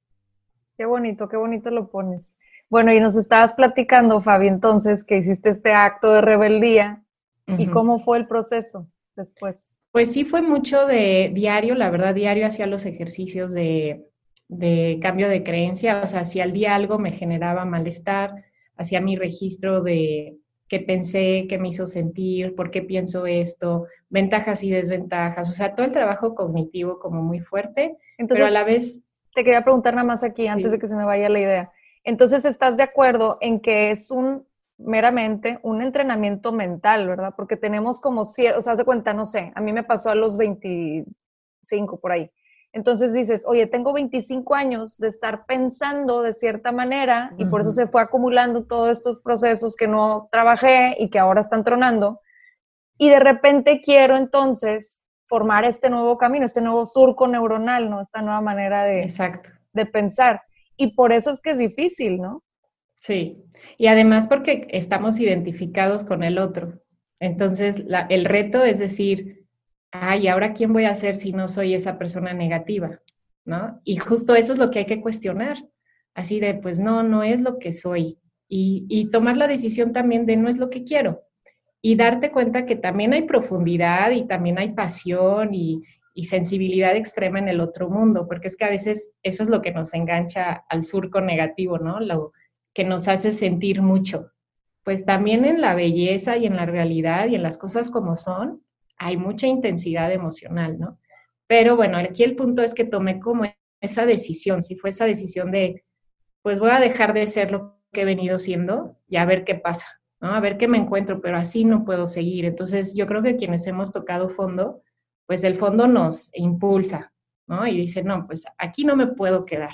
Qué bonito, qué bonito lo pones. Bueno, y nos estabas platicando, Fabi, entonces, que hiciste este acto de rebeldía y cómo fue el proceso después. Pues sí, fue mucho de diario, la verdad, diario hacía los ejercicios de, cambio de creencia, o sea, si al día algo me generaba malestar, hacía mi registro de qué pensé, qué me hizo sentir, por qué pienso esto, ventajas y desventajas, o sea, todo el trabajo cognitivo como muy fuerte, Entonces, pero a la vez... Te quería preguntar nada más aquí, antes de que se me vaya la idea. Entonces, ¿estás de acuerdo en que es un meramente un entrenamiento mental, ¿verdad? Porque tenemos como, o sea, haz de cuenta, no sé, a mí me pasó a los 25 por ahí. Entonces dices, oye, tengo 25 años de estar pensando de cierta manera y por eso se fue acumulando todos estos procesos que no trabajé y que ahora están tronando. Y de repente quiero entonces formar este nuevo camino, este nuevo surco neuronal, ¿no? Esta nueva manera de, Exacto. de pensar. Y por eso es que es difícil, ¿no? Sí, y además porque estamos identificados con el otro. Entonces, el reto es decir, ay, ¿ahora quién voy a ser si no soy esa persona negativa? ¿No? Y justo eso es lo que hay que cuestionar. Así de, pues no, no es lo que soy. Y, tomar la decisión también de no es lo que quiero. Y darte cuenta que también hay profundidad y también hay pasión y, y sensibilidad extrema en el otro mundo, porque es que a veces eso es lo que nos engancha al surco negativo, ¿no? Que nos hace sentir mucho. Pues también en la belleza y en la realidad y en las cosas como son, hay mucha intensidad emocional, ¿no? Pero bueno, aquí el punto es que tomé como esa decisión, si fue esa decisión de, pues voy a dejar de ser lo que he venido siendo y a ver qué pasa, ¿no? A ver qué me encuentro, pero así no puedo seguir. Entonces yo creo que quienes hemos tocado fondo, pues el fondo nos impulsa, ¿no? Y dice, no, pues aquí no me puedo quedar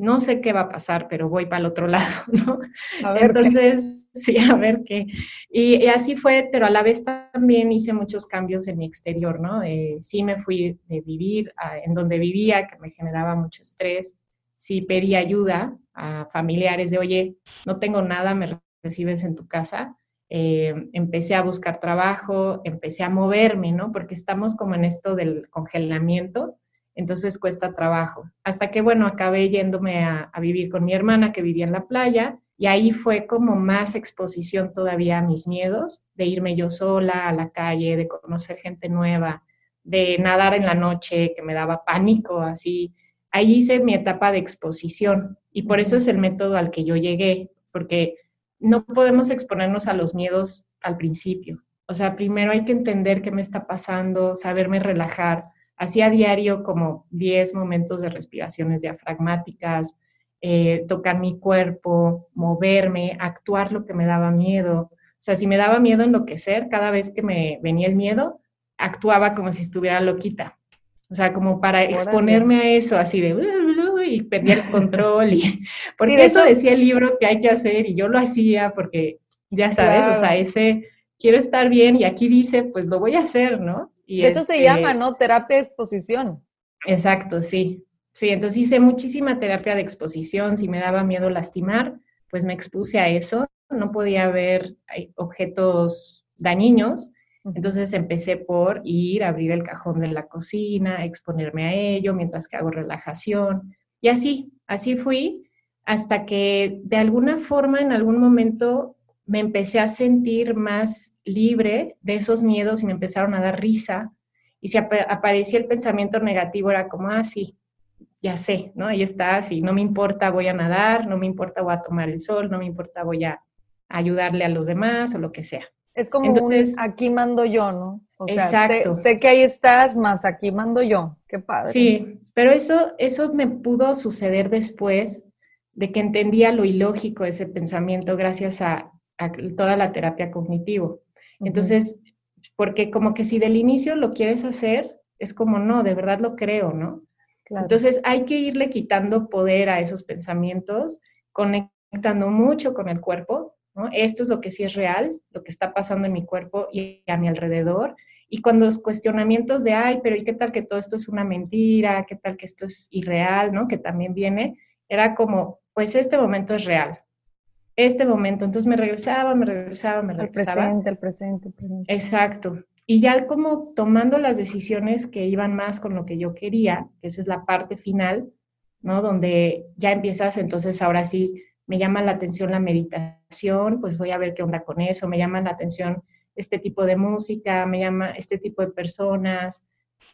no sé qué va a pasar, pero voy para el otro lado, ¿no? A ver Entonces, sí, a ver qué. Y, así fue, pero a la vez también hice muchos cambios en mi exterior, ¿no? Eh, sí me fui de vivir en donde vivía, que me generaba mucho estrés. Sí pedí ayuda a familiares de, oye, no tengo nada, me recibes en tu casa. Eh, empecé a buscar trabajo, empecé a moverme, ¿no? Porque estamos como en esto del congelamiento entonces cuesta trabajo. Hasta que, bueno, acabé yéndome a, vivir con mi hermana que vivía en la playa Y ahí fue como más exposición todavía a mis miedos, de irme yo sola a la calle, de conocer gente nueva, de nadar en la noche, que me daba pánico, así. Ahí hice mi etapa de exposición y por eso es el método al que yo llegué, porque no podemos exponernos a los miedos al principio. O sea, primero hay que entender qué me está pasando, saberme relajar. Hacía diario como 10 momentos de respiraciones diafragmáticas, eh, tocar mi cuerpo, moverme, actuar lo que me daba miedo. O sea, si me daba miedo enloquecer, cada vez que me venía el miedo, actuaba como si estuviera loquita. O sea, como para exponerme a eso, así de y perdí el control. Y, porque eso decía el libro que hay que hacer y yo lo hacía porque, ya sabes, o sea, ese quiero estar bien y aquí dice, pues lo voy a hacer, ¿no? Y eso se llama, ¿no? Terapia de exposición. Exacto, sí. Sí, entonces hice muchísima terapia de exposición. Si me daba miedo lastimar, pues me expuse a eso. No podía ver objetos dañinos. Entonces empecé por ir a abrir el cajón de la cocina, exponerme a ello mientras que hago relajación. Y así, así fui hasta que de alguna forma en algún momento me empecé a sentir más libre de esos miedos y me empezaron a dar risa. Y si aparecía el pensamiento negativo, era como, ah, sí, ya sé, ¿no? Ahí está, así, no me importa, voy a nadar, no me importa, voy a tomar el sol, no me importa, voy a ayudarle a los demás o lo que sea. Es como Entonces, un aquí mando yo, ¿no? O sea, exacto. Sé, que ahí estás, más aquí mando yo. Qué padre. Sí, pero eso, eso me pudo suceder después de que entendía lo ilógico de ese pensamiento gracias a toda la terapia cognitivo. Entonces, porque como que si del inicio lo quieres hacer, es como, no, de verdad lo creo, ¿no? Entonces hay que irle quitando poder a esos pensamientos, conectando mucho con el cuerpo, ¿no? Esto es lo que sí es real, lo que está pasando en mi cuerpo y a mi alrededor. Y cuando los cuestionamientos de, ay, pero ¿y qué tal que todo esto es una mentira? ¿Qué tal que esto es irreal? ¿No? Que también viene, era como, pues este momento es real, este momento. Entonces me regresaba, me regresaba, me regresaba. El presente, el presente, el presente. Exacto. Y ya como tomando las decisiones que iban más con lo que yo quería, que esa es la parte final, ¿no? Donde ya empiezas, entonces ahora sí, me llama la atención la meditación, pues voy a ver qué onda con eso, me llama la atención este tipo de música, me llama este tipo de personas,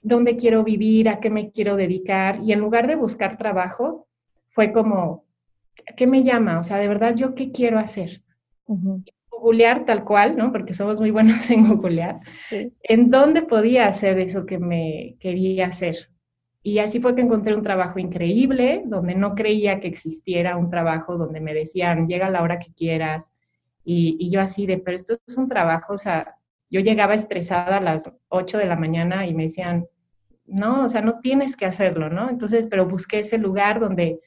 dónde quiero vivir, a qué me quiero dedicar. Y en lugar de buscar trabajo, fue como, ¿qué me llama? O sea, de verdad, ¿yo qué quiero hacer? Googlear tal cual, ¿no? Porque somos muy buenos en googlear. ¿En dónde podía hacer eso que me quería hacer? Y así fue que encontré un trabajo increíble, donde no creía que existiera un trabajo donde me decían, llega a la hora que quieras. Y, y yo así de, pero esto es un trabajo, o sea, yo llegaba estresada a las 8 de la mañana y me decían, no, o sea, no tienes que hacerlo, ¿no? Entonces, pero busqué ese lugar donde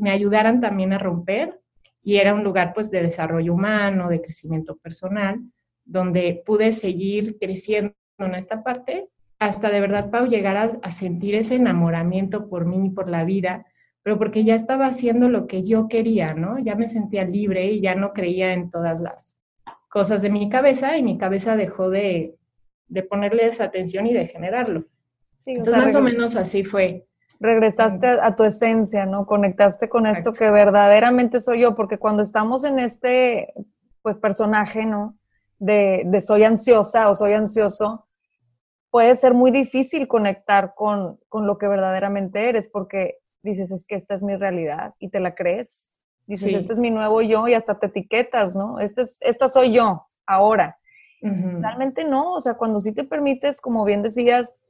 me ayudaran también a romper y era un lugar pues de desarrollo humano, de crecimiento personal, donde pude seguir creciendo en esta parte hasta de verdad, Pau, llegar a, sentir ese enamoramiento por mí y por la vida, pero porque ya estaba haciendo lo que yo quería, ¿no? Ya me sentía libre y ya no creía en todas las cosas de mi cabeza y mi cabeza dejó de, de ponerle esa atención y de generarlo. Entonces, más o menos así fue regresaste a, tu esencia, ¿no? Conectaste con esto que verdaderamente soy yo, porque cuando estamos en este, pues, personaje, ¿no? De, de, soy ansiosa o soy ansioso, puede ser muy difícil conectar con, con, lo que verdaderamente eres, porque dices, es que esta es mi realidad y te la crees. Dices, este es mi nuevo yo y hasta te etiquetas, ¿no? Este es, esta soy yo, ahora. Realmente no, o sea, cuando sí te permites, como bien decías,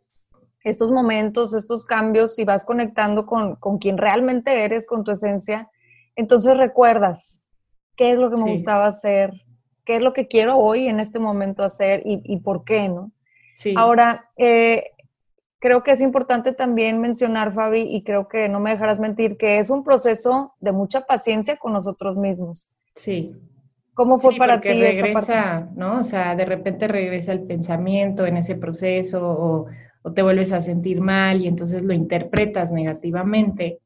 estos momentos, estos cambios y vas conectando con, con quien realmente eres, con tu esencia, entonces recuerdas qué es lo que me gustaba hacer, qué es lo que quiero hoy en este momento hacer y, y por qué, ¿no? Sí. Ahora, eh, creo que es importante también mencionar, Fabi, y creo que no me dejarás mentir, que es un proceso de mucha paciencia con nosotros mismos. Sí. ¿Cómo fue para ti? regresa, ¿no? O sea, de repente regresa el pensamiento en ese proceso o o te vuelves a sentir mal y entonces lo interpretas negativamente.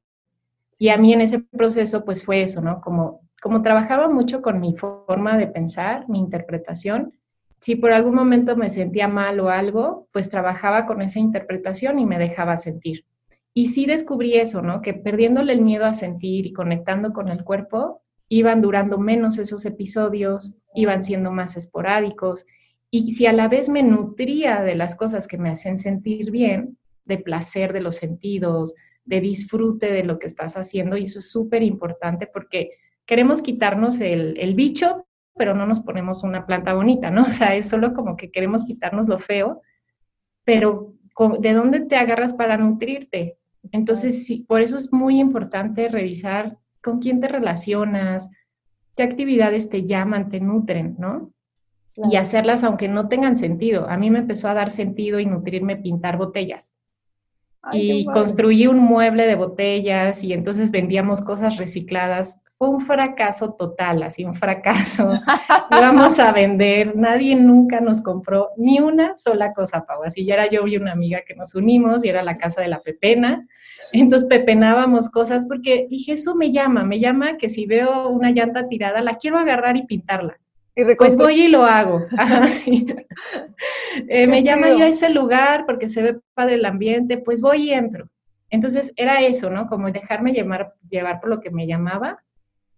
Y a mí en ese proceso pues fue eso, ¿no? Como, como trabajaba mucho con mi forma de pensar, mi interpretación, si por algún momento me sentía mal o algo, pues trabajaba con esa interpretación y me dejaba sentir. Y sí descubrí eso, ¿no? Que perdiéndole el miedo a sentir y conectando con el cuerpo, iban durando menos esos episodios, iban siendo más esporádicos. Y si a la vez me nutría de las cosas que me hacen sentir bien, de placer de los sentidos, de disfrute de lo que estás haciendo, y eso es súper importante porque queremos quitarnos el, bicho, pero no nos ponemos una planta bonita, ¿no? O sea, es solo como que queremos quitarnos lo feo, pero ¿de dónde te agarras para nutrirte? Entonces, sí, por eso es muy importante revisar con quién te relacionas, qué actividades te llaman, te nutren, ¿no? Y hacerlas aunque no tengan sentido. A mí me empezó a dar sentido y nutrirme pintar botellas. y construí un mueble de botellas y entonces vendíamos cosas recicladas fue un fracaso total, así un fracaso. Íbamos a vender, nadie nunca nos compró ni una sola cosa, Pau. Así ya era yo y una amiga que nos unimos y era la casa de la pepena. Entonces pepenábamos cosas porque dije, eso me llama, me llama que si veo una llanta tirada, la quiero agarrar y pintarla. Y pues voy y lo hago. eh, me llama ir a ese lugar porque se ve padre el ambiente, pues voy y entro. Entonces era eso, ¿no? Como dejarme llevar, llevar por lo que me llamaba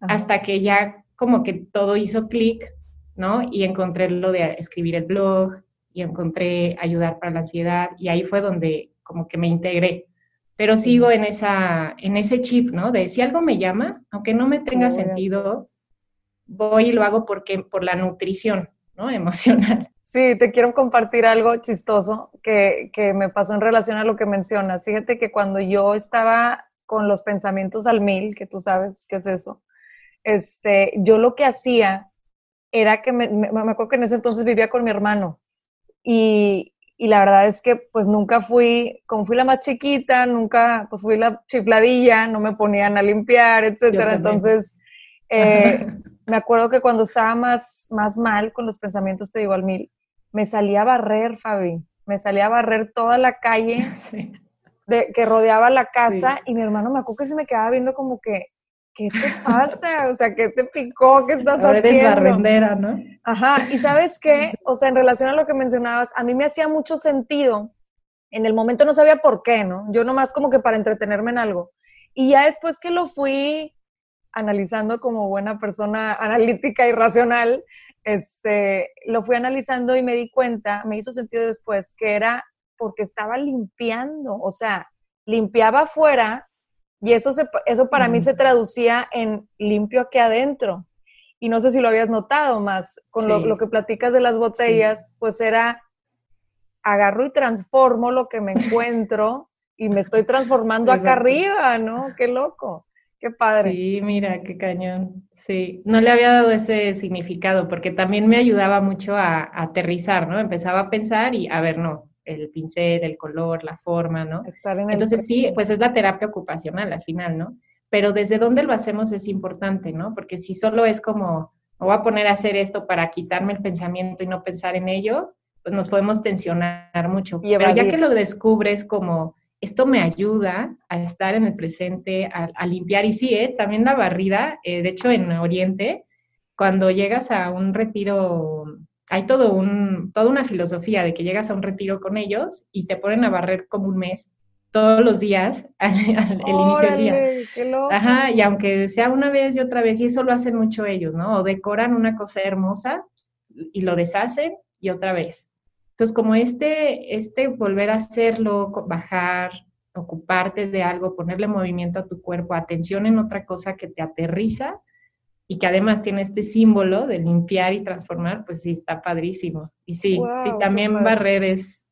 hasta que ya como que todo hizo clic, ¿no? Y encontré lo de escribir el blog y encontré ayudar para la ansiedad y ahí fue donde como que me integré. Pero sigo en, esa, en ese chip, ¿no? De si algo me llama, aunque no me tenga sentido, voy y lo hago porque, por la nutrición, ¿no? Emocional. Sí, te quiero compartir algo chistoso que, que me pasó en relación a lo que mencionas. Fíjate que cuando yo estaba con los pensamientos al mil, que tú sabes qué es eso, este, yo lo que hacía era que me, me, acuerdo que en ese entonces vivía con mi hermano y, y, la verdad es que pues nunca fui, como fui la más chiquita, nunca pues fui la chifladilla, no me ponían a limpiar, etcétera. Entonces, eh, me acuerdo que cuando estaba más, más mal con los pensamientos, te digo al mil, me salía a barrer, Fabi, me salía a barrer toda la calle de, que rodeaba la casa y mi hermano me acuerdo que se me quedaba viendo como que, ¿qué te pasa? O sea, ¿qué te picó? ¿Qué estás Ahora haciendo? Eres barrendera, ¿no? Ajá, y ¿sabes qué? O sea, en relación a lo que mencionabas, a mí me hacía mucho sentido. En el momento no sabía por qué, ¿no? Yo nomás como que para entretenerme en algo. Y ya después que lo fui analizando como buena persona analítica y racional, este, lo fui analizando y me di cuenta, me hizo sentido después, que era porque estaba limpiando, o sea, limpiaba afuera y eso, eso para mí se traducía en limpio aquí adentro. Y no sé si lo habías notado más, con lo, que platicas de las botellas, pues era, agarro y transformo lo que me encuentro y me estoy transformando acá arriba, ¿no? Qué loco. Qué padre. Sí, mira, qué cañón. Sí, no le había dado ese significado porque también me ayudaba mucho a, a aterrizar, ¿no? Empezaba a pensar y, a ver, no, el pincel, el color, la forma, ¿no? Entonces sí, pues es la terapia ocupacional al final, ¿no? Pero desde dónde lo hacemos es importante, ¿no? Porque si solo es como, me voy a poner a hacer esto para quitarme el pensamiento y no pensar en ello, pues nos podemos tensionar mucho. Pero ya que lo descubres como, esto me ayuda a estar en el presente, a, limpiar, y sí, ¿eh? también la barrida, eh, de hecho en Oriente, cuando llegas a un retiro hay todo un, toda una filosofía de que llegas a un retiro con ellos y te ponen a barrer como un mes todos los días al, inicio del día. Qué Ajá, y aunque sea una vez y otra vez, y eso lo hacen mucho ellos, ¿no? O decoran una cosa hermosa y lo deshacen y otra vez. Entonces, como este, este volver a hacerlo, bajar, ocuparte de algo, ponerle movimiento a tu cuerpo, atención en otra cosa que te aterriza, y que además tiene este símbolo de limpiar y transformar, pues sí, está padrísimo. Y sí, sí, también barrer es,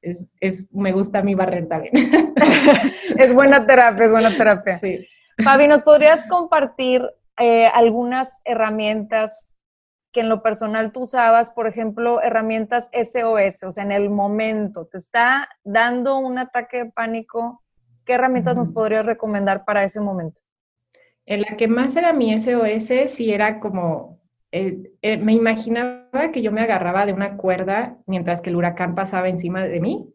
es, me gusta a mí barrer también. es buena terapia, es buena terapia. Sí. Fabi, ¿nos podrías compartir eh, algunas herramientas que en lo personal tú usabas, por ejemplo, herramientas SOS, o sea, en el momento, te está dando un ataque de pánico, ¿qué herramientas nos podrías recomendar para ese momento? En la que más era mi SOS, sí era como, eh, eh, me imaginaba que yo me agarraba de una cuerda mientras que el huracán pasaba encima de mí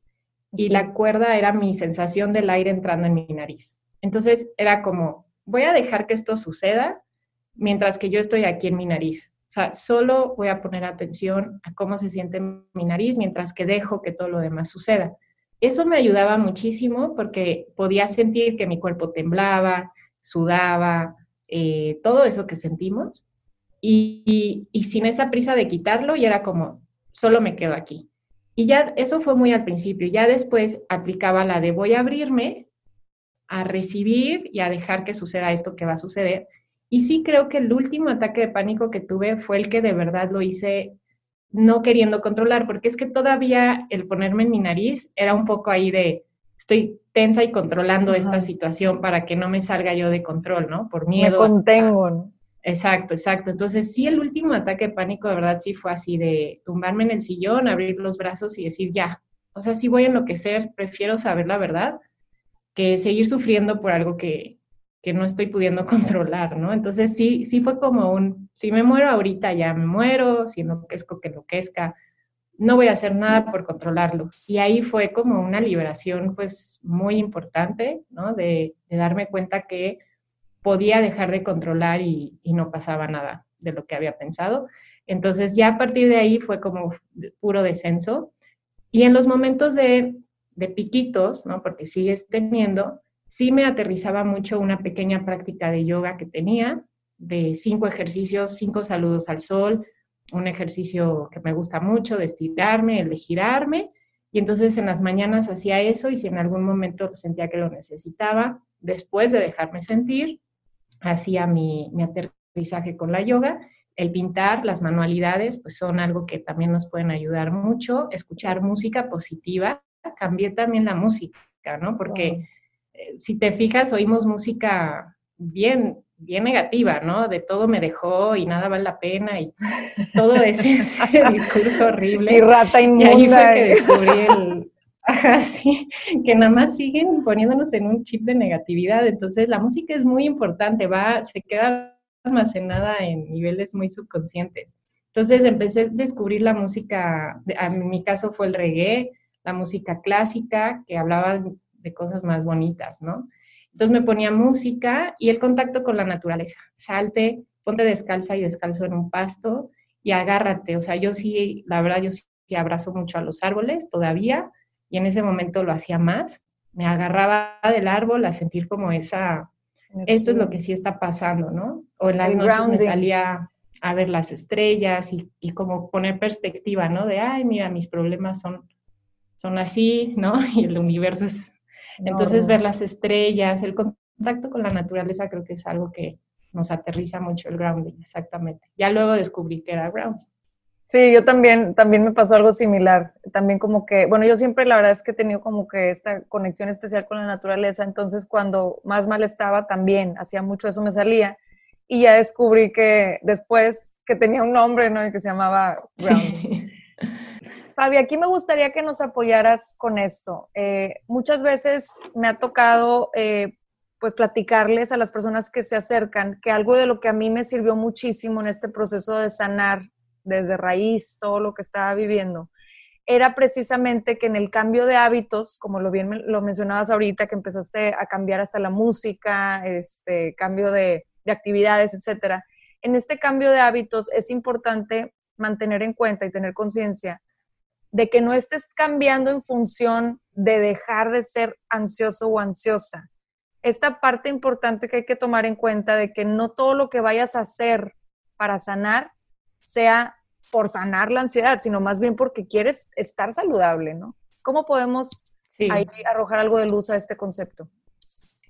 y la cuerda era mi sensación del aire entrando en mi nariz. Entonces era como, voy a dejar que esto suceda mientras que yo estoy aquí en mi nariz. O sea, solo voy a poner atención a cómo se siente mi nariz mientras que dejo que todo lo demás suceda. Eso me ayudaba muchísimo porque podía sentir que mi cuerpo temblaba, sudaba, eh, todo eso que sentimos y, y, sin esa prisa de quitarlo y era como, solo me quedo aquí. Y ya eso fue muy al principio, ya después aplicaba la de voy a abrirme a recibir y a dejar que suceda esto que va a suceder. Y sí creo que el último ataque de pánico que tuve fue el que de verdad lo hice no queriendo controlar, porque es que todavía el ponerme en mi nariz era un poco ahí de, estoy tensa y controlando esta situación para que no me salga yo de control, ¿no? Por miedo. Me contengo. ¿no? Exacto, exacto. Entonces, sí, el último ataque de pánico de verdad sí fue así de tumbarme en el sillón, abrir los brazos y decir, ya, o sea, si voy a enloquecer, prefiero saber la verdad que seguir sufriendo por algo que, que no estoy pudiendo controlar, ¿no? Entonces, sí, sí fue como un, si me muero ahorita, ya me muero, si enloquezco, que enloquezca, no voy a hacer nada por controlarlo. Y ahí fue como una liberación, pues, muy importante, ¿no? De, darme cuenta que podía dejar de controlar y, no pasaba nada de lo que había pensado. Entonces ya a partir de ahí fue como puro descenso. Y en los momentos de, de piquitos, ¿no? porque sigues teniendo, sí me aterrizaba mucho una pequeña práctica de yoga que tenía, de cinco ejercicios, cinco saludos al sol, un ejercicio que me gusta mucho de estirarme, el de girarme. Y entonces en las mañanas hacía eso y si en algún momento sentía que lo necesitaba, después de dejarme sentir, hacía mi, mi aterrizaje con la yoga. El pintar, las manualidades, pues son algo que también nos pueden ayudar mucho. Escuchar música positiva. Cambié también la música, ¿no? Porque si te fijas, oímos música bien, bien negativa, ¿no? De todo me dejó y nada vale la pena y todo ese, ese discurso horrible. Y rata inmunda. Y ahí fue que descubrí el, Así que nada más siguen poniéndonos en un chip de negatividad. Entonces, la música es muy importante, va, se queda almacenada en niveles muy subconscientes. Entonces, empecé a descubrir la música, en mi caso fue el reggae, la música clásica, que hablaba de cosas más bonitas, ¿no? Entonces me ponía música y el contacto con la naturaleza. Salte, ponte descalza y descalzo en un pasto y agárrate. O sea, yo sí, la verdad, yo sí abrazo mucho a los árboles todavía y en ese momento lo hacía más. Me agarraba del árbol a sentir como esa, esto es lo que sí está pasando, ¿no? O en las noches me salía a ver las estrellas y, y, como poner perspectiva, ¿no? De, ay, mira, mis problemas son, son así, ¿no? Y el universo es... Entonces ver las estrellas, el contacto con la naturaleza creo que es algo que nos aterriza mucho el grounding, exactamente. Ya luego descubrí que era grounding. Sí, yo también, también me pasó algo similar. También como que, bueno, yo siempre la verdad es que he tenido como que esta conexión especial con la naturaleza, entonces cuando más mal estaba también, hacía mucho eso me salía. Y ya descubrí que después que tenía un nombre, ¿no? Y que se llamaba Ground. Fabi, aquí me gustaría que nos apoyaras con esto. Eh, muchas veces me ha tocado, eh, pues, platicarles a las personas que se acercan que algo de lo que a mí me sirvió muchísimo en este proceso de sanar desde raíz, todo lo que estaba viviendo, era precisamente que en el cambio de hábitos, como lo bien lo mencionabas ahorita, que empezaste a cambiar hasta la música, este cambio de, de actividades, etcétera. En este cambio de hábitos es importante mantener en cuenta y tener conciencia de que no estés cambiando en función de dejar de ser ansioso o ansiosa. Esta parte importante que hay que tomar en cuenta de que no todo lo que vayas a hacer para sanar sea por sanar la ansiedad, sino más bien porque quieres estar saludable, ¿no? ¿Cómo podemos ahí arrojar algo de luz a este concepto?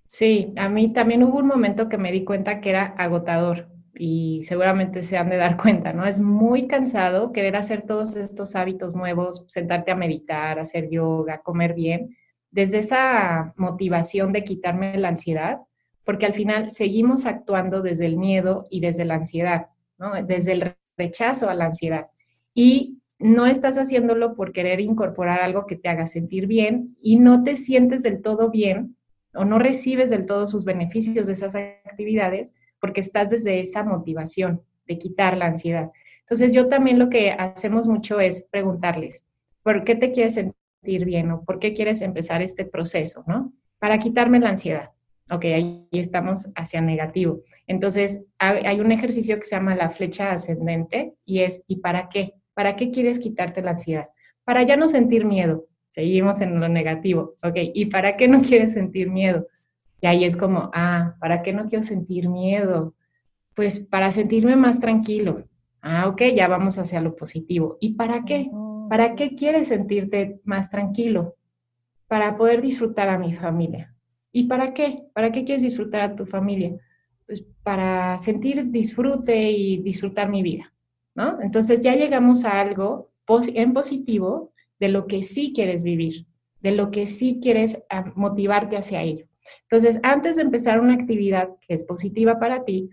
Sí, a mí también hubo un momento que me di cuenta que era agotador y seguramente se han de dar cuenta, ¿no? Es muy cansado querer hacer todos estos hábitos nuevos, sentarte a meditar, hacer yoga, comer bien, desde esa motivación de quitarme la ansiedad, porque al final seguimos actuando desde el miedo y desde la ansiedad, ¿no? Desde el rechazo a la ansiedad. Y no estás haciéndolo por querer incorporar algo que te haga sentir bien y no te sientes del todo bien o no recibes del todo sus beneficios de esas actividades porque estás desde esa motivación de quitar la ansiedad. Entonces yo también lo que hacemos mucho es preguntarles, ¿por qué te quieres sentir bien o por qué quieres empezar este proceso, ¿no? Para quitarme la ansiedad. Ok, ahí estamos hacia negativo. Entonces, hay un ejercicio que se llama la flecha ascendente y es, ¿y para qué? ¿Para qué quieres quitarte la ansiedad? Para ya no sentir miedo. Seguimos en lo negativo. Ok, ¿y para qué no quieres sentir miedo? Y ahí es como, ah, ¿para qué no quiero sentir miedo? Pues para sentirme más tranquilo. Ah, ok, ya vamos hacia lo positivo. ¿Y para qué? ¿Para qué quieres sentirte más tranquilo? Para poder disfrutar a mi familia. ¿Y para qué? ¿Para qué quieres disfrutar a tu familia? Pues para sentir disfrute y disfrutar mi vida, ¿no? Entonces ya llegamos a algo en positivo de lo que sí quieres vivir, de lo que sí quieres ah, motivarte hacia ello. Entonces, antes de empezar una actividad que es positiva para ti,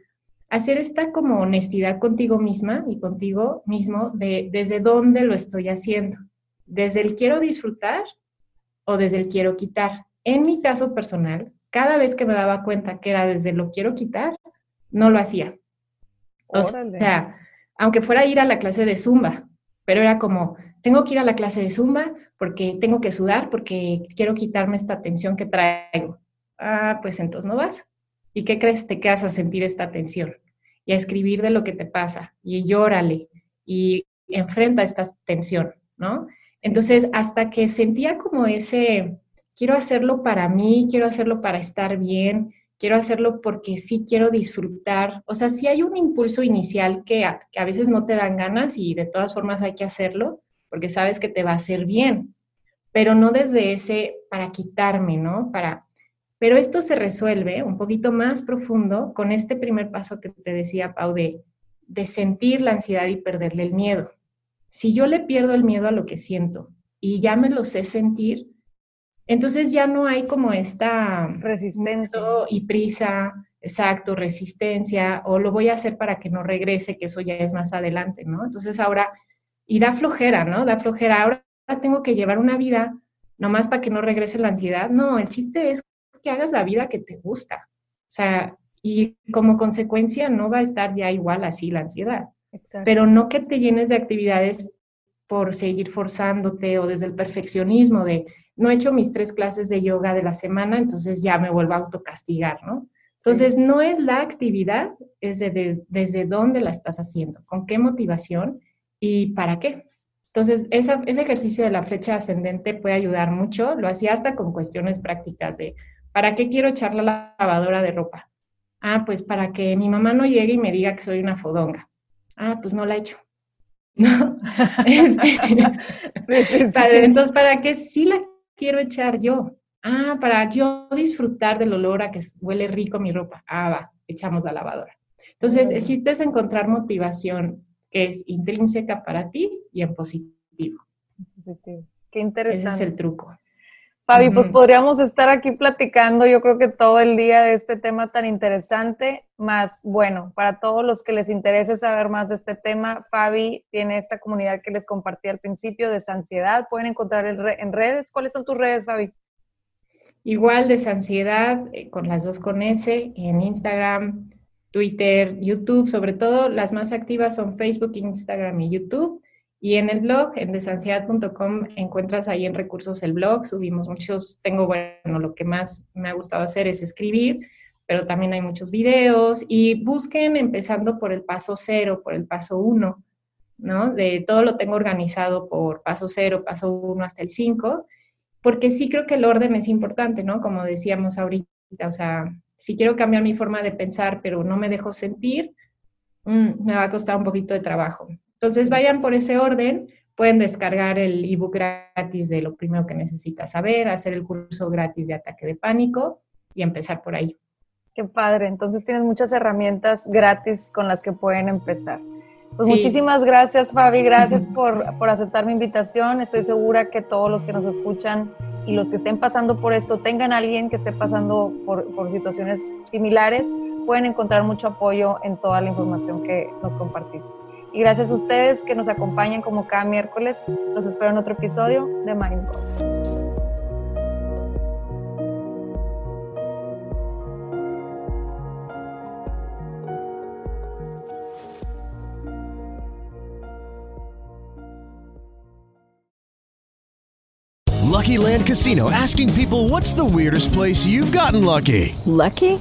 hacer esta como honestidad contigo misma y contigo mismo de desde dónde lo estoy haciendo, desde el quiero disfrutar o desde el quiero quitar. En mi caso personal, cada vez que me daba cuenta que era desde lo quiero quitar, no lo hacía. O sea, aunque fuera a ir a la clase de zumba, pero era como, tengo que ir a la clase de zumba porque tengo que sudar, porque quiero quitarme esta tensión que traigo. Ah, pues entonces no vas. ¿Y qué crees? Te quedas a sentir esta tensión y a escribir de lo que te pasa y llórale y enfrenta esta tensión, ¿no? Entonces, hasta que sentía como ese, quiero hacerlo para mí, quiero hacerlo para estar bien, quiero hacerlo porque sí quiero disfrutar. O sea, sí hay un impulso inicial que a, que a veces no te dan ganas y de todas formas hay que hacerlo porque sabes que te va a hacer bien, pero no desde ese para quitarme, ¿no? Para pero esto se resuelve un poquito más profundo con este primer paso que te decía, Pau, de, de sentir la ansiedad y perderle el miedo. Si yo le pierdo el miedo a lo que siento y ya me lo sé sentir, entonces ya no hay como esta resistencia y prisa, exacto, resistencia, o lo voy a hacer para que no regrese, que eso ya es más adelante, ¿no? Entonces ahora, y da flojera, ¿no? Da flojera, ahora tengo que llevar una vida nomás para que no regrese la ansiedad. No, el chiste es que hagas la vida que te gusta. O sea, y como consecuencia no va a estar ya igual así la ansiedad. Pero no que te llenes de actividades por seguir forzándote o desde el perfeccionismo de no he hecho mis tres clases de yoga de la semana, entonces ya me vuelvo a autocastigar, ¿no? Entonces, no es la actividad, es desde dónde la estás haciendo, con qué motivación y para qué. Entonces, ese ejercicio de la flecha ascendente puede ayudar mucho. Lo hacía hasta con cuestiones prácticas de, ¿Para qué quiero echar la lavadora de ropa? Ah, pues para que mi mamá no llegue y me diga que soy una fodonga. Ah, pues no la he hecho. ¿No? Este, entonces, ¿para qué sí la quiero echar yo? Ah, para yo disfrutar del olor a que huele rico mi ropa. Ah, va, echamos la lavadora. Entonces, el chiste es encontrar motivación que es intrínseca para ti y en positivo. Positivo. Qué interesante. Ese es el truco. Fabi, pues podríamos estar aquí platicando, yo creo que todo el día de este tema tan interesante, más bueno, para todos los que les interese saber más de este tema, Fabi tiene esta comunidad que les compartí al principio de Ansiedad, pueden encontrar en redes. ¿Cuáles son tus redes, Fabi? Igual de Ansiedad, eh, con las dos con S, en Instagram, Twitter, YouTube, sobre todo las más activas son Facebook, Instagram y YouTube. Y en el blog, en desansiedad.com, encuentras ahí en recursos el blog, subimos muchos, tengo, bueno, lo que más me ha gustado hacer es escribir, pero también hay muchos videos y busquen empezando por el paso cero, por el paso uno, ¿no? De todo lo tengo organizado por paso cero, paso uno hasta el cinco, porque sí creo que el orden es importante, ¿no? Como decíamos ahorita, o sea, si quiero cambiar mi forma de pensar, pero no me dejo sentir, mm, me va a costar un poquito de trabajo. Entonces vayan por ese orden, pueden descargar el ebook gratis de lo primero que necesitas saber, hacer el curso gratis de ataque de pánico y empezar por ahí. Qué padre, entonces tienes muchas herramientas gratis con las que pueden empezar. Pues muchísimas gracias Fabi, gracias por, por, aceptar mi invitación. Estoy segura que todos los que nos escuchan y los que estén pasando por esto, tengan a alguien que esté pasando por, por situaciones similares, pueden encontrar mucho apoyo en toda la información que nos compartiste. Y gracias a ustedes que nos acompañan como cada miércoles. Los espero en otro episodio de Mind Boss. Lucky Land Casino asking people what's the weirdest place you've gotten lucky? Lucky?